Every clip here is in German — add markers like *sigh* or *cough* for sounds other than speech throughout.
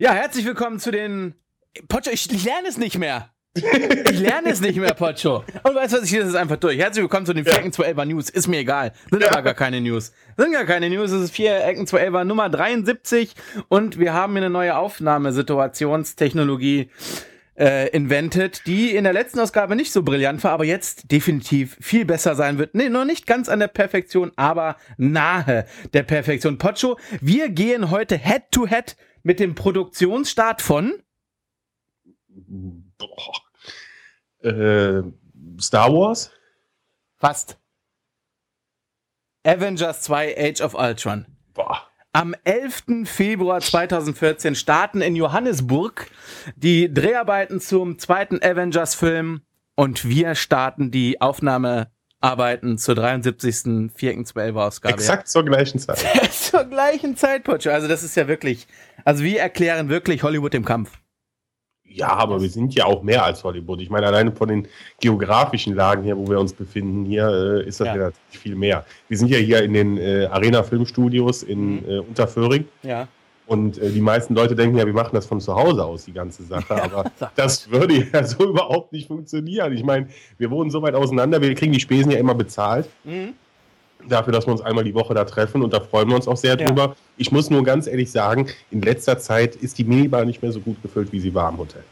Ja, herzlich willkommen zu den. Pocho, ich, ich lerne es nicht mehr. Ich lerne es nicht mehr, Pocho. Und weißt du was, ich lese es einfach durch. Herzlich willkommen zu den vier Ecken 12er News. Ist mir egal. Sind aber gar keine News. Sind gar keine News. Es ist vier Ecken 12er Nummer 73 und wir haben hier eine neue Aufnahmesituationstechnologie äh, invented, die in der letzten Ausgabe nicht so brillant war, aber jetzt definitiv viel besser sein wird. Nee, noch nicht ganz an der Perfektion, aber nahe der Perfektion. Pocho, wir gehen heute Head to Head mit dem Produktionsstart von Boah. Äh, Star Wars? fast Avengers 2 Age of Ultron. Boah. Am 11. Februar 2014 starten in Johannesburg die Dreharbeiten zum zweiten Avengers-Film und wir starten die Aufnahmearbeiten zur 73. 4.12. Ausgabe. Exakt zur gleichen Zeit. *laughs* zur gleichen Zeit, Pocho. Also das ist ja wirklich, also wir erklären wirklich Hollywood im Kampf. Ja, aber wir sind ja auch mehr als Hollywood. Ich meine, alleine von den geografischen Lagen hier, wo wir uns befinden, hier äh, ist das Ja. natürlich viel mehr. Wir sind ja hier in den äh, Arena Filmstudios in äh, Unterföhring Ja. und äh, die meisten Leute denken ja, wir machen das von zu Hause aus, die ganze Sache. *laughs* aber das würde ja *laughs* so überhaupt nicht funktionieren. Ich meine, wir wohnen so weit auseinander, wir kriegen die Spesen ja immer bezahlt. Mhm. Dafür, dass wir uns einmal die Woche da treffen und da freuen wir uns auch sehr Ja. drüber. Ich muss nur ganz ehrlich sagen, in letzter Zeit ist die Minibar nicht mehr so gut gefüllt, wie sie war im Hotel.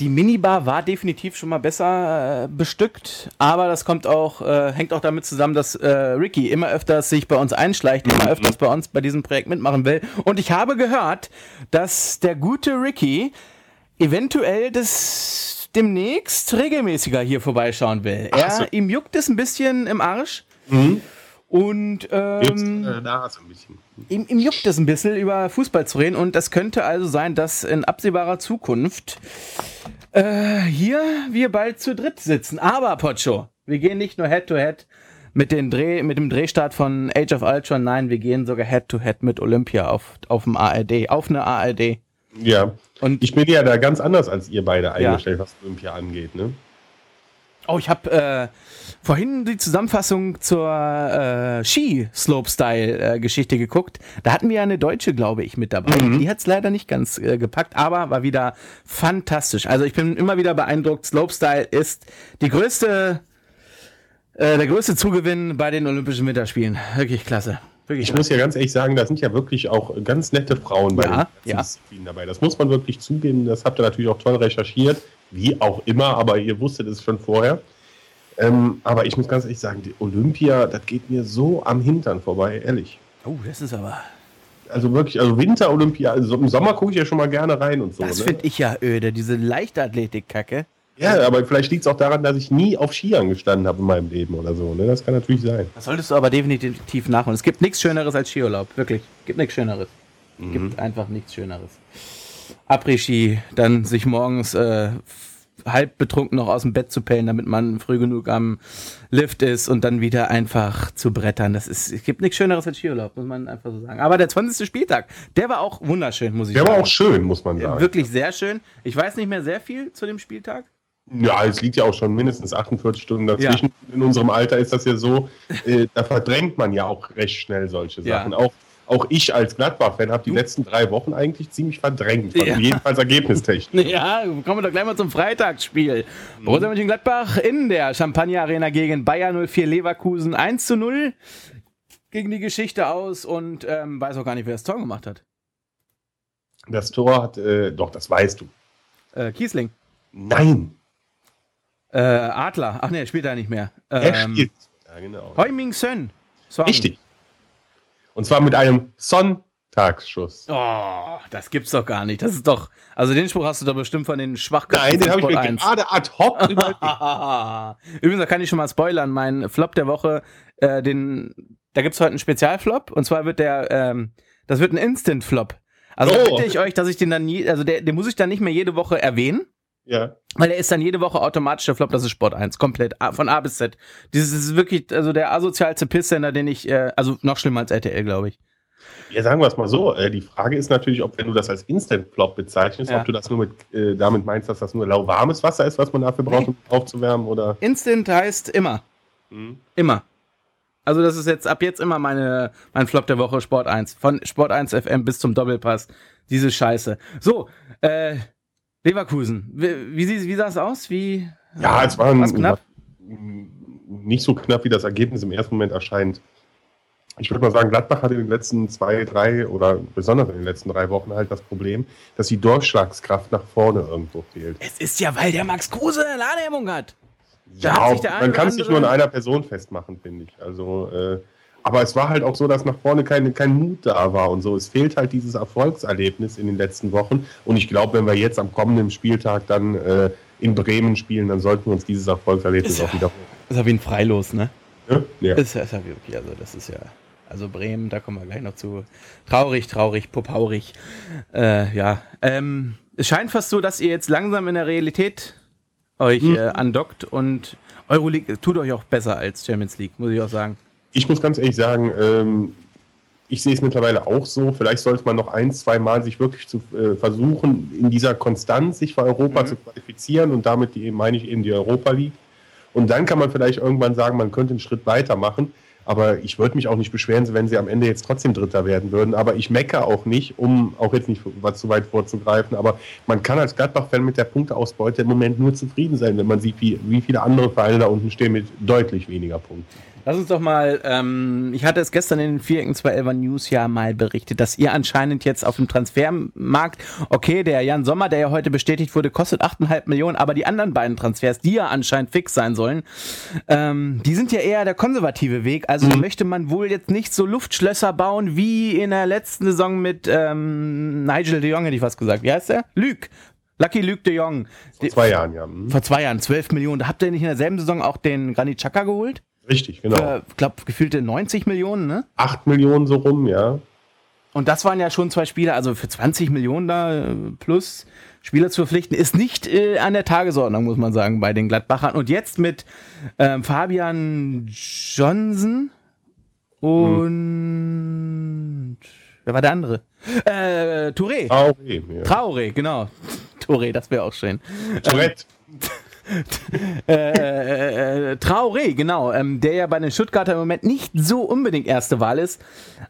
Die Minibar war definitiv schon mal besser äh, bestückt, aber das kommt auch, äh, hängt auch damit zusammen, dass äh, Ricky immer öfters sich bei uns einschleicht, immer öfters bei uns bei diesem Projekt mitmachen will. Und ich habe gehört, dass der gute Ricky eventuell das demnächst regelmäßiger hier vorbeischauen will. Er, so. ihm juckt es ein bisschen im Arsch. Und Jetzt, ähm, äh, ihm, ihm juckt es ein bisschen, über Fußball zu reden. Und das könnte also sein, dass in absehbarer Zukunft äh, hier wir bald zu dritt sitzen. Aber, Pocho, wir gehen nicht nur Head-to-Head mit, den Dreh, mit dem Drehstart von Age of Ultron. Nein, wir gehen sogar Head-to-Head mit Olympia auf, auf dem ARD, auf eine ARD. Ja, Und ich bin ja da ganz anders als ihr beide eingestellt, was Olympia angeht. Ne? Oh, ich habe äh, vorhin die Zusammenfassung zur äh, Ski-Slopestyle-Geschichte geguckt. Da hatten wir ja eine Deutsche, glaube ich, mit dabei. Die hat es leider nicht ganz äh, gepackt, aber war wieder fantastisch. Also ich bin immer wieder beeindruckt. Slopestyle ist die größte, äh, der größte Zugewinn bei den Olympischen Winterspielen. Wirklich klasse. Wirklich Ich muss ja ganz ehrlich sagen, da sind ja wirklich auch ganz nette Frauen bei Ja, den ja. Disziplinen dabei. Das muss man wirklich zugeben. Das habt ihr natürlich auch toll recherchiert, wie auch immer, aber ihr wusstet es schon vorher. Ähm, aber ich muss ganz ehrlich sagen, die Olympia, das geht mir so am Hintern vorbei, ehrlich. Oh, das ist aber. Also wirklich, also Winter-Olympia, also im Sommer gucke ich ja schon mal gerne rein und so. Das ne? finde ich ja öde, diese Leichtathletik-Kacke. Ja, aber vielleicht liegt es auch daran, dass ich nie auf Skiern gestanden habe in meinem Leben oder so. Ne? Das kann natürlich sein. Das solltest du aber definitiv nachholen. Es gibt nichts Schöneres als Skiurlaub. Wirklich. Gibt nichts Schöneres. Gibt einfach nichts Schöneres. Après-Ski, dann sich morgens äh, halb betrunken noch aus dem Bett zu pellen, damit man früh genug am Lift ist und dann wieder einfach zu brettern. Das ist, es gibt nichts Schöneres als Skiurlaub, muss man einfach so sagen. Aber der 20. Spieltag, der war auch wunderschön, muss ich Der sagen. war auch schön, muss man sagen. Wirklich sehr schön. Ich weiß nicht mehr sehr viel zu dem Spieltag. Ja, es liegt ja auch schon mindestens 48 Stunden dazwischen. In unserem Alter ist das ja so, äh, da verdrängt man ja auch recht schnell solche Ja. Sachen. Auch, auch ich als Gladbach-Fan habe die letzten drei Wochen eigentlich ziemlich verdrängt, Ja. jedenfalls ergebnistechnisch. *laughs* Ja, kommen wir doch gleich mal zum Freitagsspiel. Borussia Mönchengladbach in der Champagner Arena gegen Bayer 04 Leverkusen 1 zu 0 gegen die Geschichte aus und ähm, weiß auch gar nicht, wer das Tor gemacht hat. Das Tor hat, äh, doch, das weißt du. Äh, Kiesling. Nein, Äh, Adler. Ach nee, er spielt da nicht mehr. er Ähm, spielt. Ja, genau. Heuming Sön. Richtig. Und zwar mit einem Sonntagsschuss. Oh, das gibt's doch gar nicht. Das ist doch. Also den Spruch hast du doch bestimmt von den Schwachköpfen Nein, den habe ich mir Sport 1. gerade ad hoc *laughs* überlegt. Übrigens, da kann ich schon mal spoilern, mein Flop der Woche, äh, den, da gibt's heute einen Spezialflop und zwar wird der, ähm, das wird ein Instant-Flop. Also Oh. bitte ich euch, dass ich den dann nie, also der, den muss ich dann nicht mehr jede Woche erwähnen, Ja. weil der ist dann jede Woche automatisch der Flop, das ist Sport 1, komplett, von A bis Z. Dieses ist wirklich, also der asozialste Pisssender, den ich, äh, also noch schlimmer als RTL, glaube ich. Ja, sagen wir es mal so. Äh, die Frage ist natürlich, ob wenn du das als Instant-Flop bezeichnest, Ja. ob du das nur mit, äh, damit meinst, dass das nur lauwarmes Wasser ist, was man dafür braucht, um aufzuwärmen oder. Instant heißt immer. Hm. Immer. Also das ist jetzt ab jetzt immer meine, mein Flop der Woche, Sport 1. Von Sport 1 FM bis zum Doppelpass. Diese Scheiße. So, äh, Leverkusen. Wie, wie, wie sah es aus? Wie, ja, es war ein, knapp? nicht so knapp, wie das Ergebnis im ersten Moment erscheint. Ich würde mal sagen, Gladbach hat in den letzten zwei, drei oder besonders in den letzten drei Wochen halt das Problem, dass die Durchschlagskraft nach vorne irgendwo fehlt. Es ist ja, weil der Max Kruse eine Ladehemmung hat. Da ja, hat man kann es nicht nur in einer Person festmachen, finde ich. Also, äh, aber es war halt auch so, dass nach vorne kein, kein Mut da war und so. Es fehlt halt dieses Erfolgserlebnis in den letzten Wochen. Und ich glaube, wenn wir jetzt am kommenden Spieltag dann äh, in Bremen spielen, dann sollten wir uns dieses Erfolgserlebnis ist auch wieder. Ist ja wie ein Freilos, ne? Ja. ja. Ist, ist ja wirklich, also das ist ja. Also Bremen, da kommen wir gleich noch zu. Traurig, traurig, popaurig. Äh, ja. Ähm, es scheint fast so, dass ihr jetzt langsam in der Realität euch hm. äh, andockt und Euroleague tut euch auch besser als Champions League, muss ich auch sagen. Ich muss ganz ehrlich sagen, ähm, ich sehe es mittlerweile auch so. Vielleicht sollte man noch ein, zwei Mal sich wirklich zu äh, versuchen, in dieser Konstanz sich für Europa mhm. zu qualifizieren und damit die, meine ich eben die Europa League. Und dann kann man vielleicht irgendwann sagen, man könnte einen Schritt weitermachen. Aber ich würde mich auch nicht beschweren, wenn sie am Ende jetzt trotzdem Dritter werden würden. Aber ich meckere auch nicht, um auch jetzt nicht was zu weit vorzugreifen. Aber man kann als Gladbach-Fan mit der Punkteausbeute im Moment nur zufrieden sein, wenn man sieht, wie, wie viele andere Vereine da unten stehen mit deutlich weniger Punkten. Lass uns doch mal, ähm, ich hatte es gestern in den vierten 211 News ja mal berichtet, dass ihr anscheinend jetzt auf dem Transfermarkt, okay, der Jan Sommer, der ja heute bestätigt wurde, kostet 8,5 Millionen, aber die anderen beiden Transfers, die ja anscheinend fix sein sollen, ähm, die sind ja eher der konservative Weg. Also mhm. möchte man wohl jetzt nicht so Luftschlösser bauen wie in der letzten Saison mit ähm, Nigel de Jong, hätte ich was gesagt. Wie heißt der? Lüg. Lucky Luke de Jong. Vor zwei Jahren, ja. Mhm. Vor zwei Jahren, 12 Millionen. Habt ihr nicht in derselben Saison auch den Granit Xhaka geholt? Richtig, genau. Ich glaube, gefühlte 90 Millionen, ne? 8 Millionen so rum, ja. Und das waren ja schon zwei Spieler, also für 20 Millionen da äh, plus Spieler zu verpflichten, ist nicht äh, an der Tagesordnung, muss man sagen, bei den Gladbachern. Und jetzt mit ähm, Fabian Johnson und hm. wer war der andere? Äh, Touré. Traoré, ja. Traoré, genau. *laughs* Touré, das wäre auch schön. Tourette. *laughs* äh, äh, Traoré, genau, ähm, der ja bei den Stuttgarter im Moment nicht so unbedingt erste Wahl ist.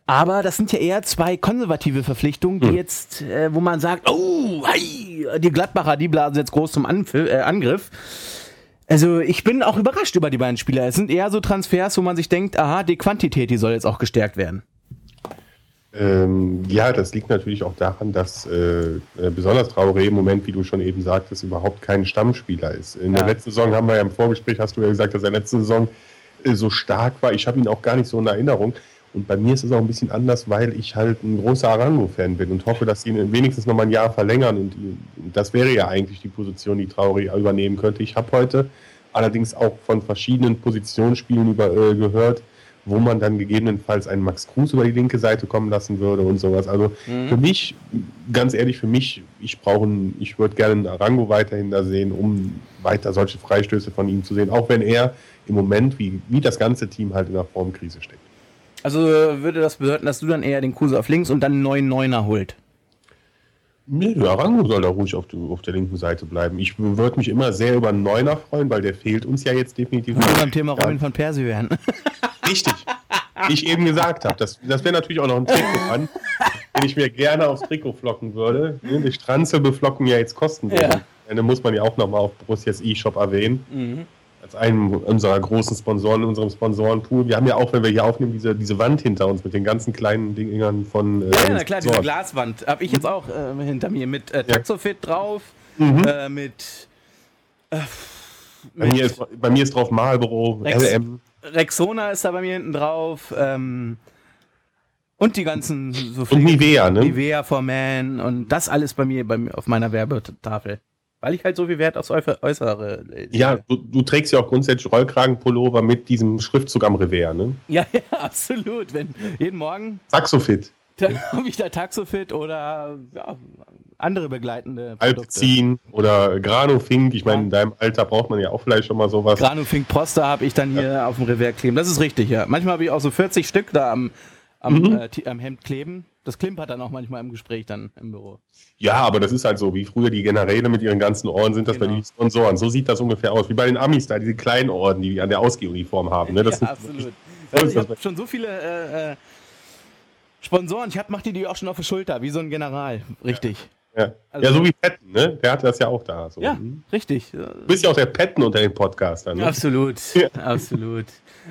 Aber das sind ja eher zwei konservative Verpflichtungen, die hm. jetzt, äh, wo man sagt, oh, hey, die Gladbacher, die blasen jetzt groß zum Anf äh, Angriff. Also ich bin auch überrascht über die beiden Spieler. Es sind eher so Transfers, wo man sich denkt, aha, die Quantität, die soll jetzt auch gestärkt werden. Ähm, ja, das liegt natürlich auch daran, dass äh, äh, besonders Traoré im Moment, wie du schon eben sagtest, überhaupt kein Stammspieler ist. In ja. der letzten Saison haben wir ja im Vorgespräch, hast du ja gesagt, dass er letzte Saison äh, so stark war. Ich habe ihn auch gar nicht so in Erinnerung. Und bei mir ist es auch ein bisschen anders, weil ich halt ein großer Arango-Fan bin und hoffe, dass sie ihn wenigstens noch mal ein Jahr verlängern. Und das wäre ja eigentlich die Position, die Traoré übernehmen könnte. Ich habe heute allerdings auch von verschiedenen Positionsspielen über, äh, gehört, wo man dann gegebenenfalls einen Max Kruse über die linke Seite kommen lassen würde und sowas. Also mhm. für mich, ganz ehrlich, für mich, ich brauche ich würde gerne einen Arango weiterhin da sehen, um weiter solche Freistöße von ihm zu sehen, auch wenn er im Moment, wie, wie das ganze Team halt in der Formkrise steckt. Also würde das bedeuten, dass du dann eher den Kruse auf links und dann einen neuen Neuner holt? Nee, der Arango soll da ruhig auf, die, auf, der linken Seite bleiben. Ich würde mich immer sehr über einen Neuner freuen, weil der fehlt uns ja jetzt definitiv. Wir beim Thema Robin von Persie werden. *laughs* Richtig. Wie ich eben gesagt habe. Das, das wäre natürlich auch noch ein Trikot *laughs* an, den ich mir gerne aufs Trikot flocken würde. Die Stranzel beflocken ja jetzt kostenlos. Ja. Dann muss man ja auch nochmal auf Borussias E-Shop erwähnen. Mhm. Als einen unserer großen Sponsoren in unserem Sponsorenpool. Wir haben ja auch, wenn wir hier aufnehmen, diese, diese Wand hinter uns mit den ganzen kleinen Dingern von. Äh, ja, na klar, diese Glaswand. Habe ich jetzt auch äh, hinter mir mit äh, Taxofit ja. drauf, mhm. äh, mit. Äh, bei, mir ist, bei mir ist drauf Marlboro, Rex, LM. Rexona ist da bei mir hinten drauf. Ähm, und die ganzen so Und Nivea, ne? Nivea for Man und das alles bei mir, bei mir auf meiner Werbetafel. Weil ich halt so viel Wert aufs Äußere lege. Ja, du, du, trägst ja auch grundsätzlich Rollkragenpullover mit diesem Schriftzug am Revers, ne? Ja, *laughs* ja, absolut. Wenn jeden Morgen. Saxofit. Dann *laughs* habe ich da Taxofit oder ja, andere begleitende Produkte. Alpzin oder Granofink. Ich meine, in deinem Alter braucht man ja auch vielleicht schon mal sowas. Granofink Proster habe ich dann hier ja. auf dem Revers kleben. Das ist richtig, ja. Manchmal habe ich auch so 40 Stück da am, am, mhm. äh, am Hemd kleben. Das klimpert dann auch manchmal im Gespräch dann im Büro. Ja, aber das ist halt so, wie früher die Generäle mit ihren ganzen Orden sind das genau. bei den Sponsoren. So sieht das ungefähr aus, wie bei den Amis da, diese kleinen Orden, die an der Ausgehuniform haben. Ne? Das *laughs* ja, absolut. Also ich habe schon so viele äh, äh, Sponsoren. Ich hab, mach die die auch schon auf der Schulter, wie so ein General. Richtig. Ja, also, ja so wie Petten, ne? Der hatte das ja auch da. So. Ja, richtig. Du bist ja auch der Petten unter den Podcastern. Ne? Absolut, *laughs* ja. absolut.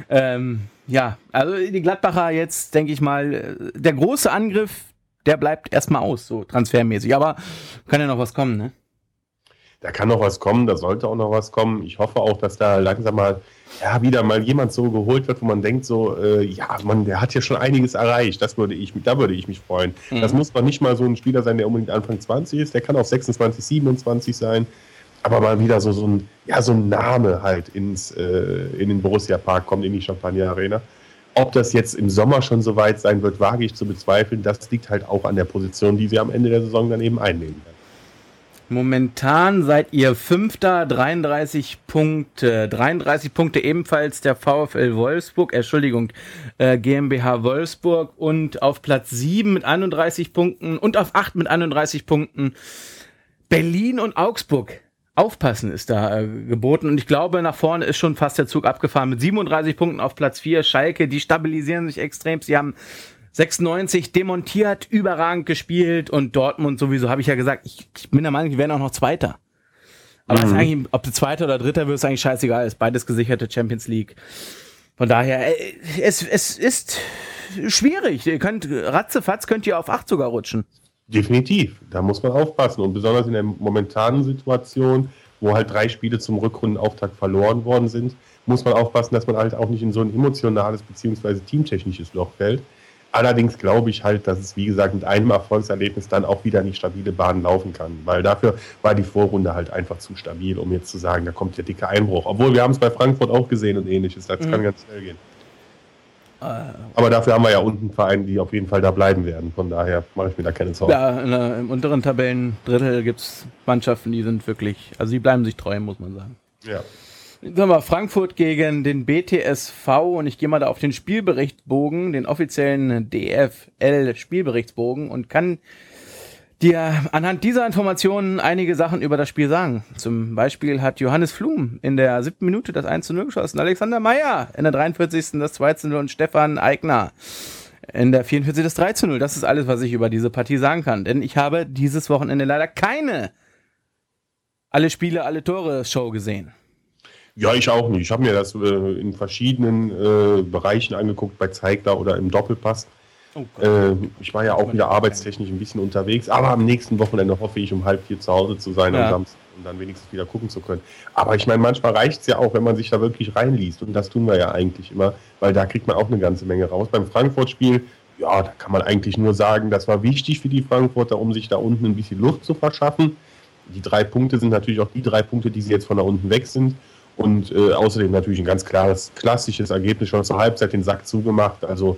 Ähm, ja, also die Gladbacher jetzt, denke ich mal, äh, der große Angriff, der bleibt erstmal aus, so transfermäßig. Aber kann ja noch was kommen, ne? Da kann noch was kommen, da sollte auch noch was kommen. Ich hoffe auch, dass da langsam mal ja, wieder mal jemand so geholt wird, wo man denkt so, äh, ja, man, der hat ja schon einiges erreicht. Das würde ich, da würde ich mich freuen. Mhm. Das muss man nicht mal so ein Spieler sein, der unbedingt Anfang 20 ist. Der kann auch 26, 27 sein. Aber mal wieder so, so ein, ja, so ein Name halt ins, äh, in den Borussia Park kommt, in die Champagner Arena. Ob das jetzt im Sommer schon so weit sein wird, wage ich zu bezweifeln. Das liegt halt auch an der Position, die sie am Ende der Saison dann eben einnehmen werden. Momentan seid ihr Fünfter, 33 Punkte. 33 Punkte ebenfalls der VfL Wolfsburg, Entschuldigung, äh, GmbH Wolfsburg und auf Platz 7 mit 31 Punkten und auf 8 mit 31 Punkten Berlin und Augsburg. Aufpassen ist da äh, geboten und ich glaube, nach vorne ist schon fast der Zug abgefahren mit 37 Punkten auf Platz 4. Schalke, die stabilisieren sich extrem. Sie haben 96 demontiert, überragend gespielt und Dortmund sowieso, habe ich ja gesagt, ich, ich, bin der Meinung, die werden auch noch Zweiter. Aber mhm. eigentlich, ob du Zweiter oder Dritter wirst, eigentlich scheißegal, ist beides gesicherte Champions League. Von daher, äh, es, es ist schwierig. Ihr könnt, ratzefatz könnt ihr auf 8 sogar rutschen. Definitiv, da muss man aufpassen. Und besonders in der momentanen Situation, wo halt drei Spiele zum Rückrundenauftakt verloren worden sind, muss man aufpassen, dass man halt auch nicht in so ein emotionales bzw. teamtechnisches Loch fällt. Allerdings glaube ich halt, dass es, wie gesagt, mit einem Erfolgserlebnis dann auch wieder in die stabile Bahn laufen kann. Weil dafür war die Vorrunde halt einfach zu stabil, um jetzt zu sagen, da kommt der dicke Einbruch. Obwohl wir haben es bei Frankfurt auch gesehen und ähnliches. Das mhm. kann ganz schnell gehen. Aber dafür haben wir ja unten Vereine, die auf jeden Fall da bleiben werden. Von daher mache ich mir da keine Sorgen. Ja, der, im unteren Tabellendrittel gibt es Mannschaften, die sind wirklich, also die bleiben sich treu, muss man sagen. Ja. Sag mal, Frankfurt gegen den BTSV und ich gehe mal da auf den Spielberichtsbogen, den offiziellen DFL-Spielberichtsbogen und kann dir anhand dieser Informationen einige Sachen über das Spiel sagen. Zum Beispiel hat Johannes Flum in der siebten Minute das 1 zu 0 geschossen, Alexander Meyer in der 43. das 2 zu 0 und Stefan Eigner in der 44. das 3 zu 0. Das ist alles, was ich über diese Partie sagen kann, denn ich habe dieses Wochenende leider keine alle Spiele, alle Tore Show gesehen. Ja, ich auch nicht. Ich habe mir das äh, in verschiedenen äh, Bereichen angeguckt, bei Zeigler oder im Doppelpass. Oh äh, ich war ja auch wieder arbeitstechnisch ein bisschen unterwegs, aber am nächsten Wochenende hoffe ich, um halb vier zu Hause zu sein ja. am Samstag und dann wenigstens wieder gucken zu können. Aber ich meine, manchmal reicht es ja auch, wenn man sich da wirklich reinliest und das tun wir ja eigentlich immer, weil da kriegt man auch eine ganze Menge raus. Beim Frankfurt-Spiel, ja, da kann man eigentlich nur sagen, das war wichtig für die Frankfurter, um sich da unten ein bisschen Luft zu verschaffen. Die drei Punkte sind natürlich auch die drei Punkte, die sie jetzt von da unten weg sind. Und äh, außerdem natürlich ein ganz klares, klassisches Ergebnis, schon zur Halbzeit den Sack zugemacht. Also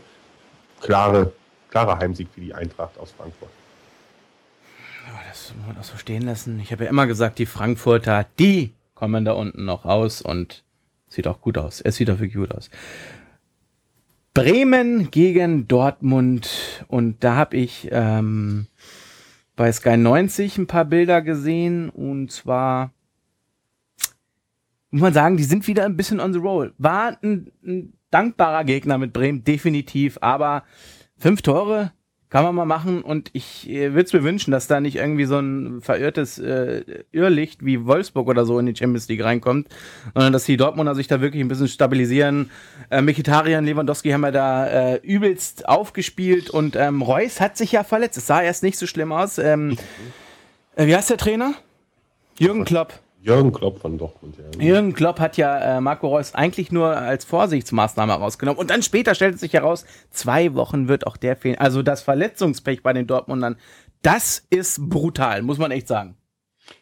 klare, klarer Heimsieg für die Eintracht aus Frankfurt. Ja, das muss man auch so stehen lassen. Ich habe ja immer gesagt, die Frankfurter, die kommen da unten noch raus und sieht auch gut aus. Es sieht auch wirklich gut aus. Bremen gegen Dortmund und da habe ich ähm, bei Sky 90 ein paar Bilder gesehen und zwar muss man sagen, die sind wieder ein bisschen on the roll. War ein, ein dankbarer Gegner mit Bremen, definitiv, aber fünf Tore kann man mal machen und ich äh, würde es mir wünschen, dass da nicht irgendwie so ein verirrtes äh, Irrlicht wie Wolfsburg oder so in die Champions League reinkommt, sondern dass die Dortmunder sich da wirklich ein bisschen stabilisieren. Äh, Mkhitaryan, Lewandowski haben ja da äh, übelst aufgespielt und ähm, Reus hat sich ja verletzt. Es sah erst nicht so schlimm aus. Ähm, äh, wie heißt der Trainer? Jürgen Klopp. Jürgen Klopp von Dortmund, ja. Jürgen Klopp hat ja äh, Marco Reus eigentlich nur als Vorsichtsmaßnahme rausgenommen. Und dann später stellt es sich heraus, zwei Wochen wird auch der fehlen. Also das Verletzungspech bei den Dortmundern, das ist brutal, muss man echt sagen.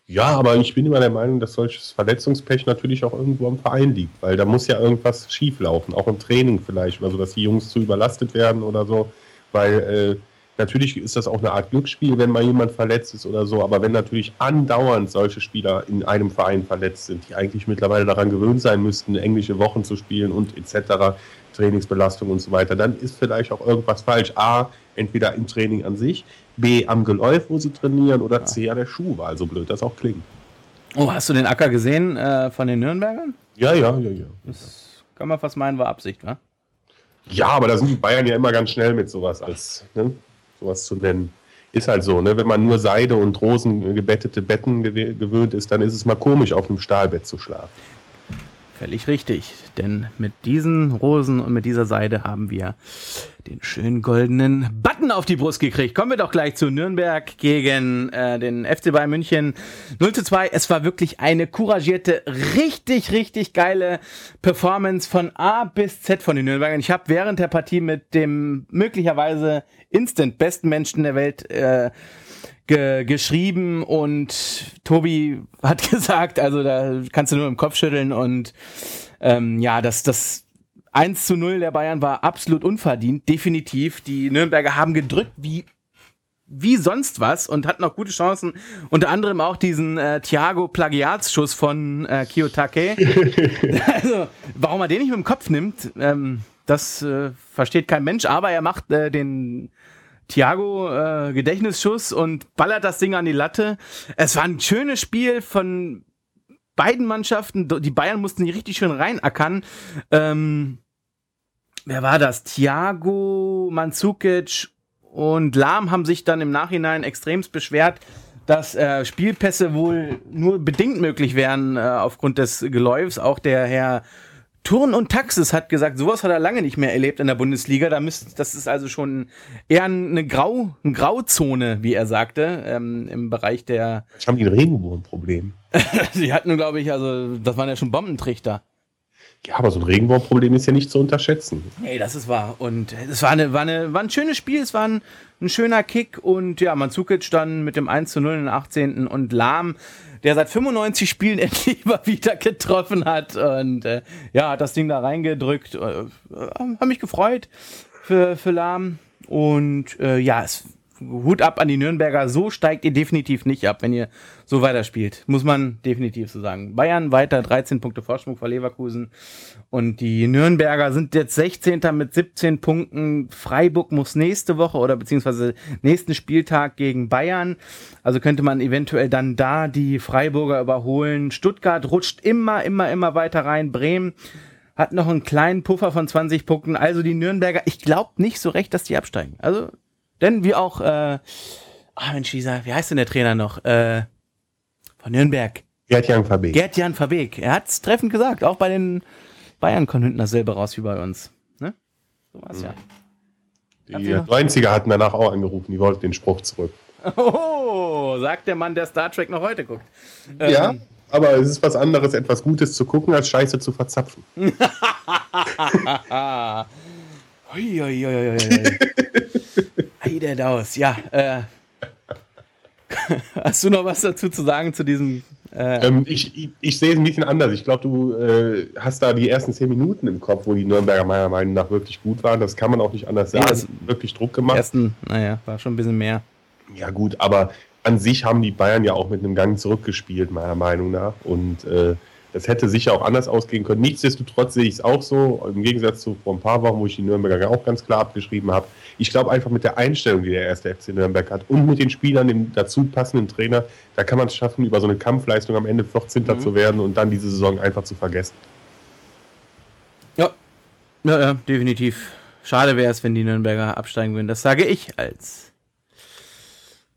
Ja, aber ich bin immer der Meinung, dass solches Verletzungspech natürlich auch irgendwo am Verein liegt, weil da muss ja irgendwas schieflaufen, auch im Training vielleicht, also dass die Jungs zu überlastet werden oder so, weil äh, Natürlich ist das auch eine Art Glücksspiel, wenn mal jemand verletzt ist oder so, aber wenn natürlich andauernd solche Spieler in einem Verein verletzt sind, die eigentlich mittlerweile daran gewöhnt sein müssten, englische Wochen zu spielen und etc., Trainingsbelastung und so weiter, dann ist vielleicht auch irgendwas falsch. A, entweder im Training an sich, B, am Geläuf, wo sie trainieren, oder C, an der Schuhwahl, so blöd das auch klingt. Oh, hast du den Acker gesehen äh, von den Nürnbergern? Ja, ja, ja, ja. Das kann man fast meinen, war Absicht, wa? Ja, aber da sind die Bayern ja immer ganz schnell mit sowas als ne, sowas zu nennen. Ist halt so, ne? Wenn man nur Seide und Rosen gebettete Betten gewöhnt ist, dann ist es mal komisch, auf einem Stahlbett zu schlafen. Völlig richtig, denn mit diesen Rosen und mit dieser Seide haben wir den schönen goldenen Button auf die Brust gekriegt. Kommen wir doch gleich zu Nürnberg gegen äh, den FC Bayern München 0 zu 2. Es war wirklich eine couragierte, richtig, richtig geile Performance von A bis Z von den Nürnbergern. Ich habe während der Partie mit dem möglicherweise instant besten Menschen der Welt äh, ge geschrieben und Tobi hat *laughs* gesagt, also da kannst du nur im Kopf schütteln und ähm, ja, das, das 1 zu 0 der Bayern war absolut unverdient, definitiv. Die Nürnberger haben gedrückt wie wie sonst was und hatten auch gute Chancen. Unter anderem auch diesen äh, Thiago Plagiatsschuss von äh, Kiyotake. *laughs* also, warum er den nicht mit dem Kopf nimmt, ähm, das äh, versteht kein Mensch, aber er macht äh, den Thiago äh, Gedächtnisschuss und ballert das Ding an die Latte. Es war ein schönes Spiel von beiden Mannschaften. Die Bayern mussten die richtig schön reinackern. Ähm, wer war das? Thiago, Mandzukic und Lahm haben sich dann im Nachhinein extremst beschwert, dass äh, Spielpässe wohl nur bedingt möglich wären äh, aufgrund des Geläufs. Auch der Herr Turn und Taxis hat gesagt, sowas hat er lange nicht mehr erlebt in der Bundesliga. Da müsst, das ist also schon eher eine, Grau, eine Grauzone, wie er sagte, ähm, im Bereich der. Jetzt haben die ein Regenwurmproblem. *laughs* Sie hatten, glaube ich, also das waren ja schon Bombentrichter. Ja, aber so ein Regenwurmproblem ist ja nicht zu unterschätzen. Ey, das ist wahr. Und es war, eine, war, eine, war ein schönes Spiel, es war ein, ein schöner Kick und ja, Manzukic dann mit dem 1 zu 0 in den 18. und Lahm der seit 95 Spielen endlich *laughs* mal wieder getroffen hat und äh, ja, hat das Ding da reingedrückt. Äh, hab mich gefreut für, für Lahm. Und äh, ja, es Hut ab an die Nürnberger. So steigt ihr definitiv nicht ab, wenn ihr so weiterspielt. Muss man definitiv so sagen. Bayern weiter 13 Punkte Vorsprung vor Leverkusen. Und die Nürnberger sind jetzt 16. mit 17 Punkten. Freiburg muss nächste Woche oder beziehungsweise nächsten Spieltag gegen Bayern. Also könnte man eventuell dann da die Freiburger überholen. Stuttgart rutscht immer, immer, immer weiter rein. Bremen hat noch einen kleinen Puffer von 20 Punkten. Also die Nürnberger, ich glaube nicht so recht, dass die absteigen. Also denn wie auch, äh, ah Mensch, dieser, wie heißt denn der Trainer noch? Äh, von Nürnberg. Gerd-Jan Verbeek. Gerd-Jan Verbeek. Er hat's treffend gesagt. Auch bei den Bayern kommt hinten dasselbe raus wie bei uns. Ne? So war's ja. Die 90er hatten danach auch angerufen, die wollten den Spruch zurück. *laughs* Oh, sagt der Mann, der Star Trek noch heute guckt. Ja, ähm, aber es ist was anderes, etwas Gutes zu gucken, als Scheiße zu verzapfen. Ui, ui, ui, Hey, der Daus, ja. Äh, *laughs* hast du noch was dazu zu sagen zu diesem? Äh ähm, ich, ich, ich, sehe es ein bisschen anders. Ich glaube, du äh, hast da die ersten zehn Minuten im Kopf, wo die Nürnberger meiner Meinung nach wirklich gut waren. Das kann man auch nicht anders sagen. Ja, wirklich Druck gemacht. Ersten, naja, war schon ein bisschen mehr. Ja, gut, aber an sich haben die Bayern ja auch mit einem Gang zurückgespielt, meiner Meinung nach. Und äh, das hätte sicher auch anders ausgehen können. Nichtsdestotrotz sehe ich es auch so, im Gegensatz zu vor ein paar Wochen, wo ich die Nürnberger auch ganz klar abgeschrieben habe. Ich glaube einfach mit der Einstellung, die der erste FC Nürnberg hat und mit den Spielern, dem dazu passenden Trainer, da kann man es schaffen, über so eine Kampfleistung am Ende 14. Mhm. zu werden und dann diese Saison einfach zu vergessen. Ja, ja, ja definitiv. Schade wäre es, wenn die Nürnberger absteigen würden. Das sage ich als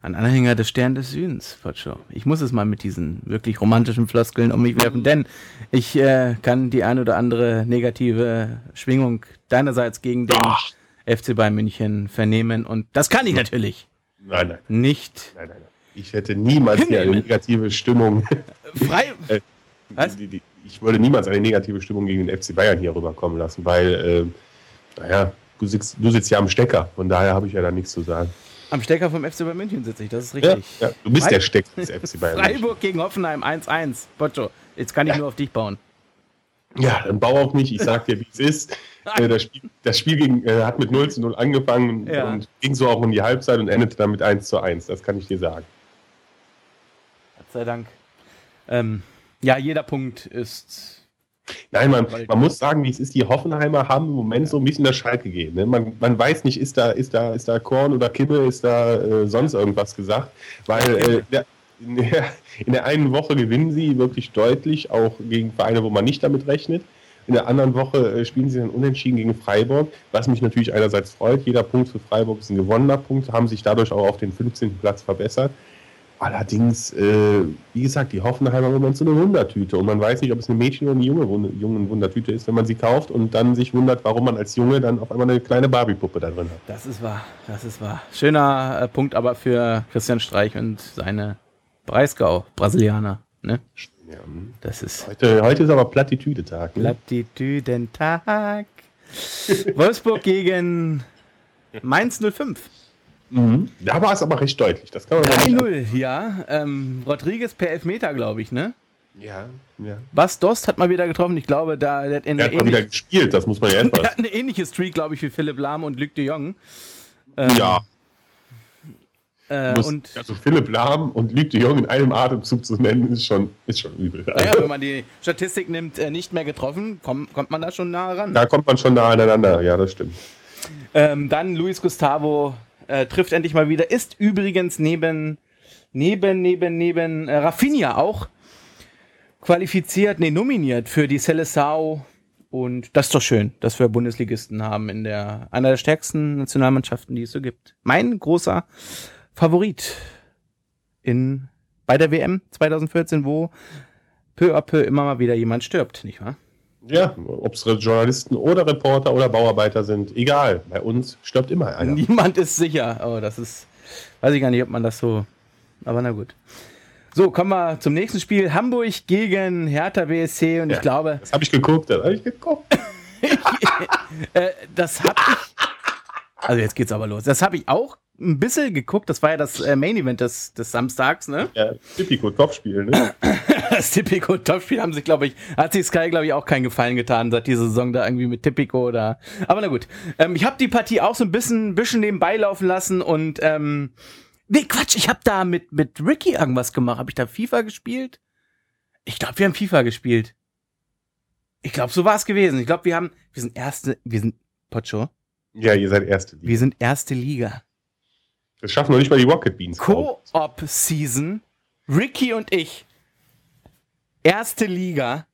ein Anhänger des Stern des Südens, Potscho. Ich muss es mal mit diesen wirklich romantischen Floskeln um mich werfen, denn ich äh, kann die ein oder andere negative Schwingung deinerseits gegen den Ach. FC Bayern München vernehmen und das kann ich natürlich. Nein, nein. Nicht. Nein, nein, nein. Ich hätte niemals hier eine negative Stimmung. Frei. *laughs* Äh, Was? Die, die, ich würde niemals eine negative Stimmung gegen den FC Bayern hier rüberkommen lassen, weil, äh, naja, du sitzt, du sitzt ja am Stecker, von daher habe ich ja da nichts zu sagen. Am Stecker vom FC Bayern München sitze ich, das ist richtig. Ja, ja. Du bist Fre der Stecker des FC Bayern München. Freiburg gegen Hoffenheim 1-1. Boccio, jetzt kann ich ja. nur auf dich bauen. Ja, dann bau auch nicht. Ich sag dir, wie es ist. *laughs* Äh, das Spiel, das Spiel ging, äh, hat mit 0 zu 0 angefangen ja. und ging so auch um die Halbzeit und endete dann mit 1 zu 1. Das kann ich dir sagen. Gott sei Dank. Ähm, ja, jeder Punkt ist Nein, man, man muss sagen, wie es ist, die Hoffenheimer haben im Moment so ein bisschen das Schalke gehen. Ne? Man, man weiß nicht, ist da, ist, da, ist da Korn oder Kippe, ist da äh, sonst irgendwas gesagt, weil äh, der, in, der, in der einen Woche gewinnen sie wirklich deutlich, auch gegen Vereine, wo man nicht damit rechnet. In der anderen Woche äh, spielen sie dann unentschieden gegen Freiburg, was mich natürlich einerseits freut. Jeder Punkt für Freiburg ist ein gewonnener Punkt, haben sich dadurch auch auf den 15. Platz verbessert. Allerdings, äh, wie gesagt, die Hoffenheimer im Moment so eine Wundertüte und man weiß nicht, ob es eine Mädchen- oder eine junge, junge Wundertüte ist, wenn man sie kauft und dann sich wundert, warum man als Junge dann auf einmal eine kleine Barbie-Puppe da drin hat. Das ist wahr, das ist wahr. Schöner äh, Punkt aber für Christian Streich und seine Breisgau, Brasilianer. Ne? Ja. Das ist heute, heute ist aber Plattitüde-Tag. Ne? Plattitüdentag. *laughs* Wolfsburg gegen Mainz 05. Mhm. Da war es aber recht deutlich. 3-0, ja. Ähm, Rodriguez per Elfmeter, glaube ich, ne? Ja, ja. Bas Dost hat mal wieder getroffen. Ich glaube, da der hat, er hat mal wieder gespielt, das muss man ja *laughs* etwas. Er hat eine ähnliche Streak, glaube ich, wie Philipp Lahm und Luc de Jong. Ähm, ja. Äh, musst, und also Philipp Lahm und Luc de Jong in einem Atemzug zu nennen, ist schon, ist schon übel. Naja, wenn man die Statistik nimmt, äh, nicht mehr getroffen, komm, kommt man da schon nah ran. Da kommt man schon nah aneinander, ja, das stimmt. Ähm, dann Luis Gustavo äh, trifft endlich mal wieder. Ist übrigens neben, neben, neben, neben äh, Rafinha auch qualifiziert, nee, nominiert für die Seleção. Und das ist doch schön, dass wir Bundesligisten haben in der, einer der stärksten Nationalmannschaften, die es so gibt. Mein großer Favorit in, bei der WM 2014, wo peu à peu immer mal wieder jemand stirbt, nicht wahr? Ja, ob es Journalisten oder Reporter oder Bauarbeiter sind, egal. Bei uns stirbt immer einer. Niemand ist sicher. Oh, das ist, weiß ich gar nicht, ob man das so, aber na gut. So, kommen wir zum nächsten Spiel. Hamburg gegen Hertha BSC und ja, ich glaube. Das habe ich geguckt, das habe ich geguckt. *laughs* äh, das habe ich. Also jetzt geht's aber los. Das habe ich auch ein bisschen geguckt. Das war ja das äh, Main Event des, des Samstags, ne? Ja, Typico Topspiel, ne? *laughs* das Typico Topspiel haben sich, glaube ich, hat sich Sky, glaube ich, auch keinen Gefallen getan, seit diese Saison da irgendwie mit Typico oder. Aber na gut. Ähm, ich habe die Partie auch so ein bisschen, bisschen nebenbei laufen lassen und ähm, nee, Quatsch, ich habe da mit, mit Ricky irgendwas gemacht. Habe ich da FIFA gespielt? Ich glaube, wir haben FIFA gespielt. Ich glaube, so war es gewesen. Ich glaube, wir haben, wir sind erste, wir sind Pocho. Ja, ihr seid erste Liga. Wir sind erste Liga. Das schaffen noch nicht mal die Rocket Beans. Co-op-Season. Ricky und ich. Erste Liga.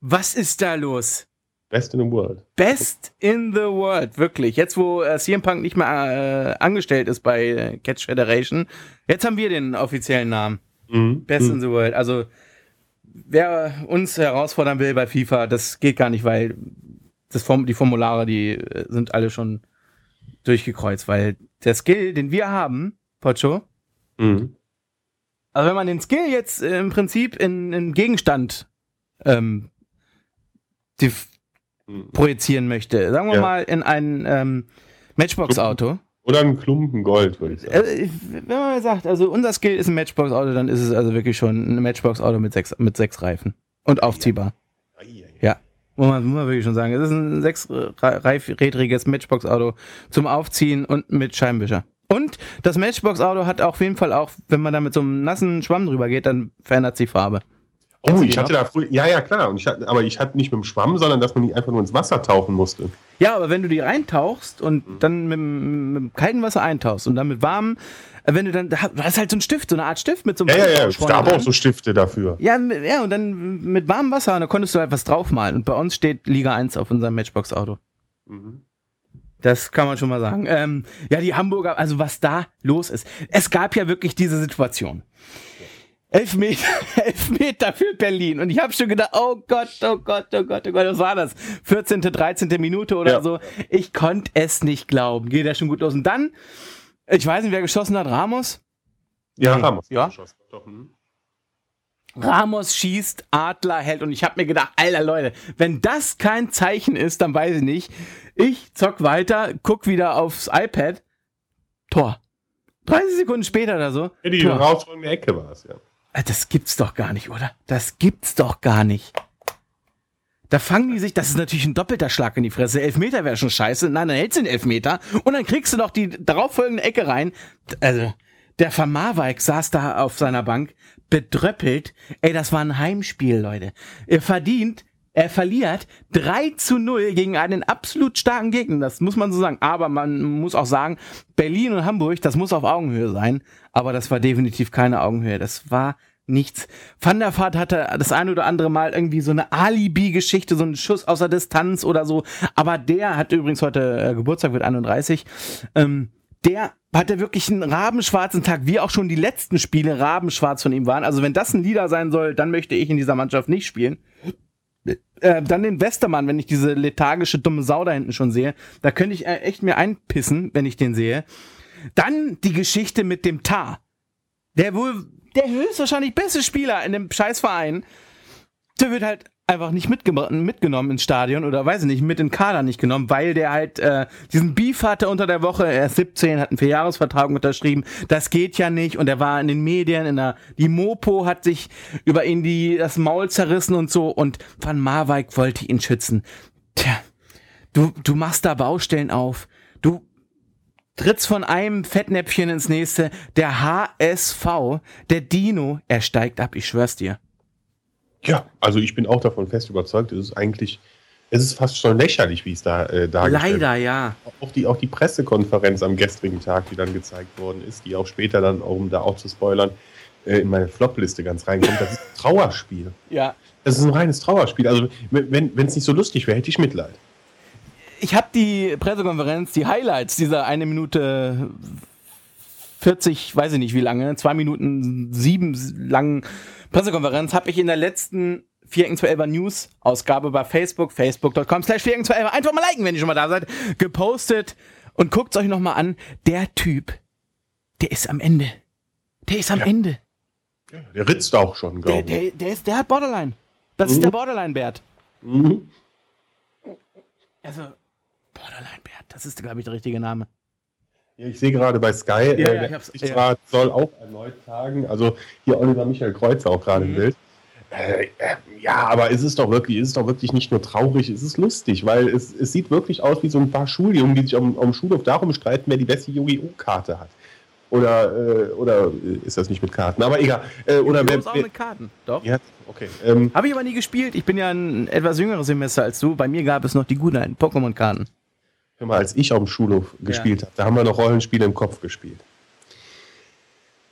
Was ist da los? Best in the world. Best in the world, wirklich. Jetzt, wo äh, CM Punk nicht mehr äh, angestellt ist bei äh, Catch Federation, jetzt haben wir den offiziellen Namen. Mhm. Best mhm. in the world. Also, wer uns herausfordern will bei FIFA, das geht gar nicht, weil das Form die Formulare, die äh, sind alle schon durchgekreuzt, weil der Skill, den wir haben, Pocho, mhm. Also wenn man den Skill jetzt äh, im Prinzip in einen Gegenstand ähm, mhm. projizieren möchte, sagen wir ja. mal in ein ähm, Matchbox-Auto. Oder ein Klumpen Gold, würde ich sagen. Äh, wenn man sagt, also unser Skill ist ein Matchbox-Auto, dann ist es also wirklich schon ein Matchbox-Auto mit sechs, mit sechs Reifen. Und aufziehbar. Ja. Muss man, muss man wirklich schon sagen. Es ist ein sechsrädriges Matchbox-Auto zum Aufziehen und mit Scheibenwischer. Und das Matchbox-Auto hat auf jeden Fall auch, wenn man da mit so einem nassen Schwamm drüber geht, dann verändert sich Farbe. Oh, ich hatte da früher, ja, ja, klar. Und ich hatte, aber ich hatte nicht mit dem Schwamm, sondern dass man die einfach nur ins Wasser tauchen musste. Ja, aber wenn du die reintauchst und dann mit, mit, mit kaltem Wasser eintauchst und dann mit warmem, äh, wenn du dann, da hast halt so ein Stift, so eine Art Stift mit so einem. Ja, ja, ja, es gab auch so Stifte dafür. Ja, ja, und dann mit warmem Wasser, da konntest du halt was draufmalen. Und bei uns steht Liga 1 auf unserem Matchbox-Auto. Mhm. Das kann man schon mal sagen. Ähm, ja, die Hamburger, also was da los ist. Es gab ja wirklich diese Situation. Elf Meter, *laughs* elf Meter für Berlin. Und ich habe schon gedacht, oh Gott, oh Gott, oh Gott, oh Gott, was war das? 14., 13. Minute oder ja. so. Ich konnte es nicht glauben. Geht ja schon gut los. Und dann, ich weiß nicht, wer geschossen hat, Ramos? Ja, nee. Ramos. Ja. Doch, hm. Ramos schießt, Adler hält und ich habe mir gedacht, alter Leute, wenn das kein Zeichen ist, dann weiß ich nicht. Ich zock weiter, guck wieder aufs iPad, Tor. 30 Sekunden später oder so. Ja, die rausrückende Ecke war es, ja. Äh, das gibt's doch gar nicht, oder? Das gibt's doch gar nicht. Da fangen die sich, das ist natürlich ein doppelter Schlag in die Fresse. Elfmeter wäre schon scheiße. Nein, dann hältst du den Elfmeter und dann kriegst du noch die darauffolgende Ecke rein. Also, der Van Marwijk saß da auf seiner Bank, bedröppelt. Ey, das war ein Heimspiel, Leute. Er verdient, er verliert 3 zu 0 gegen einen absolut starken Gegner. Das muss man so sagen. Aber man muss auch sagen, Berlin und Hamburg, das muss auf Augenhöhe sein. Aber das war definitiv keine Augenhöhe. Das war Nichts. Van der Vaart hatte das ein oder andere Mal irgendwie so eine Alibi-Geschichte, so einen Schuss aus der Distanz oder so. Aber der hat übrigens heute äh, Geburtstag, wird 31. Ähm, der hatte wirklich einen rabenschwarzen Tag, wie auch schon die letzten Spiele rabenschwarz von ihm waren. Also wenn das ein Leader sein soll, dann möchte ich in dieser Mannschaft nicht spielen. Äh, dann den Westermann, wenn ich diese lethargische dumme Sau da hinten schon sehe. Da könnte ich äh, echt mir einpissen, wenn ich den sehe. Dann die Geschichte mit dem Tar. Der wohl der höchstwahrscheinlich beste Spieler in dem Scheißverein. Der wird halt einfach nicht mitgenommen ins Stadion oder weiß ich nicht, mit in Kader nicht genommen, weil der halt äh, diesen Beef hatte unter der Woche. Er ist 17, hat einen Vierjahresvertrag unterschrieben. Das geht ja nicht und er war in den Medien, in der die Mopo hat sich über ihn die das Maul zerrissen und so und Van Marwijk wollte ihn schützen. Tja, du du machst da Baustellen auf. Du trittst von einem Fettnäpfchen ins nächste. Der HSV, der Dino, er steigt ab, ich schwör's dir. Ja, also ich bin auch davon fest überzeugt, es ist eigentlich, es ist fast schon lächerlich, wie es da äh, dargestellt Leider, ja. Auch die, auch die Pressekonferenz am gestrigen Tag, die dann gezeigt worden ist, die auch später dann, um da auch zu spoilern, äh, in meine Flop-Liste ganz reinkommt, das ist ein Trauerspiel. Ja. Das ist ein reines Trauerspiel. Also wenn es nicht so lustig wäre, hätte ich Mitleid ich habe die Pressekonferenz, die Highlights dieser eine Minute 40, weiß ich nicht wie lange, zwei Minuten sieben langen Pressekonferenz, habe ich in der letzten 412 News Ausgabe bei Facebook, facebook.com slash 412 einfach mal liken, wenn ihr schon mal da seid, gepostet und guckt euch nochmal an. Der Typ, der ist am Ende. Der ist am ja. Ende. Ja, der ritzt auch schon, glaube ich. Der, der, der, ist, der hat Borderline. Das mhm. ist der Borderline-Bert. Mhm. Also, Borderline-Bert, das ist, glaube ich, der richtige Name. Ich sehe gerade bei Sky, ja, äh, ja, ich ja. soll auch erneut tagen. Also hier Oliver Michael Kreuzer auch gerade mhm. im Bild. Äh, äh, ja, aber es ist doch wirklich, es ist doch wirklich nicht nur traurig, es ist lustig, weil es, es sieht wirklich aus wie so ein paar Schuljungen, die sich am, am Schulhof darum streiten, wer die beste Yu-Gi-Oh!-Karte hat. Oder, äh, oder ist das nicht mit Karten? Aber egal. Äh, oder wer, auch mit Karten, doch. Ja, okay. Ähm, Habe ich aber nie gespielt. Ich bin ja ein etwas jüngeres Semester als du. Bei mir gab es noch die guten alten Pokémon-Karten. Mal, als ich auf dem Schulhof ja. gespielt habe, da haben wir noch Rollenspiele im Kopf gespielt.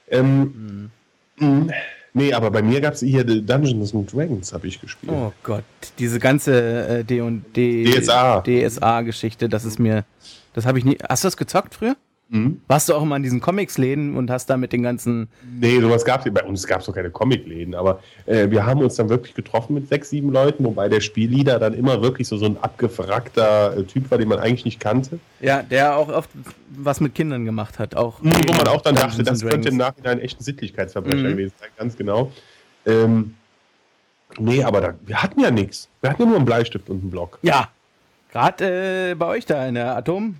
Ähm, mhm. Nee, aber bei mir gab es hier Dungeons and Dragons, habe ich gespielt. Oh Gott, diese ganze äh, D&D DSA. DSA-Geschichte, das ist mir, das habe ich nie. Hast du das gezockt früher? Mhm. Warst du auch immer in diesen Comics-Läden und hast da mit den ganzen. Nee, sowas gab es bei uns gab es doch keine Comic-Läden, aber äh, wir haben uns dann wirklich getroffen mit sechs, sieben Leuten, wobei der Spielleader dann immer wirklich so, so ein abgefragter äh, Typ war, den man eigentlich nicht kannte. Ja, der auch oft was mit Kindern gemacht hat. Auch mhm, wo man auch dann dachte, das könnte im Nachhinein echt ein Sittlichkeitsverbrecher mhm. gewesen sein, ganz genau. Ähm, nee, aber da, wir hatten ja nichts. Wir hatten ja nur einen Bleistift und einen Block. Ja. Gerade äh, bei euch da in der Atom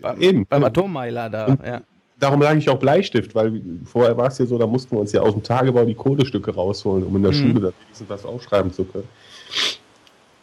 beim, Eben. Beim Atommeiler da, und ja. Darum sage ich auch Bleistift, weil vorher war es ja so, da mussten wir uns ja aus dem Tagebau die Kohlestücke rausholen, um in der mhm. Schule da wenigstens was aufschreiben zu können.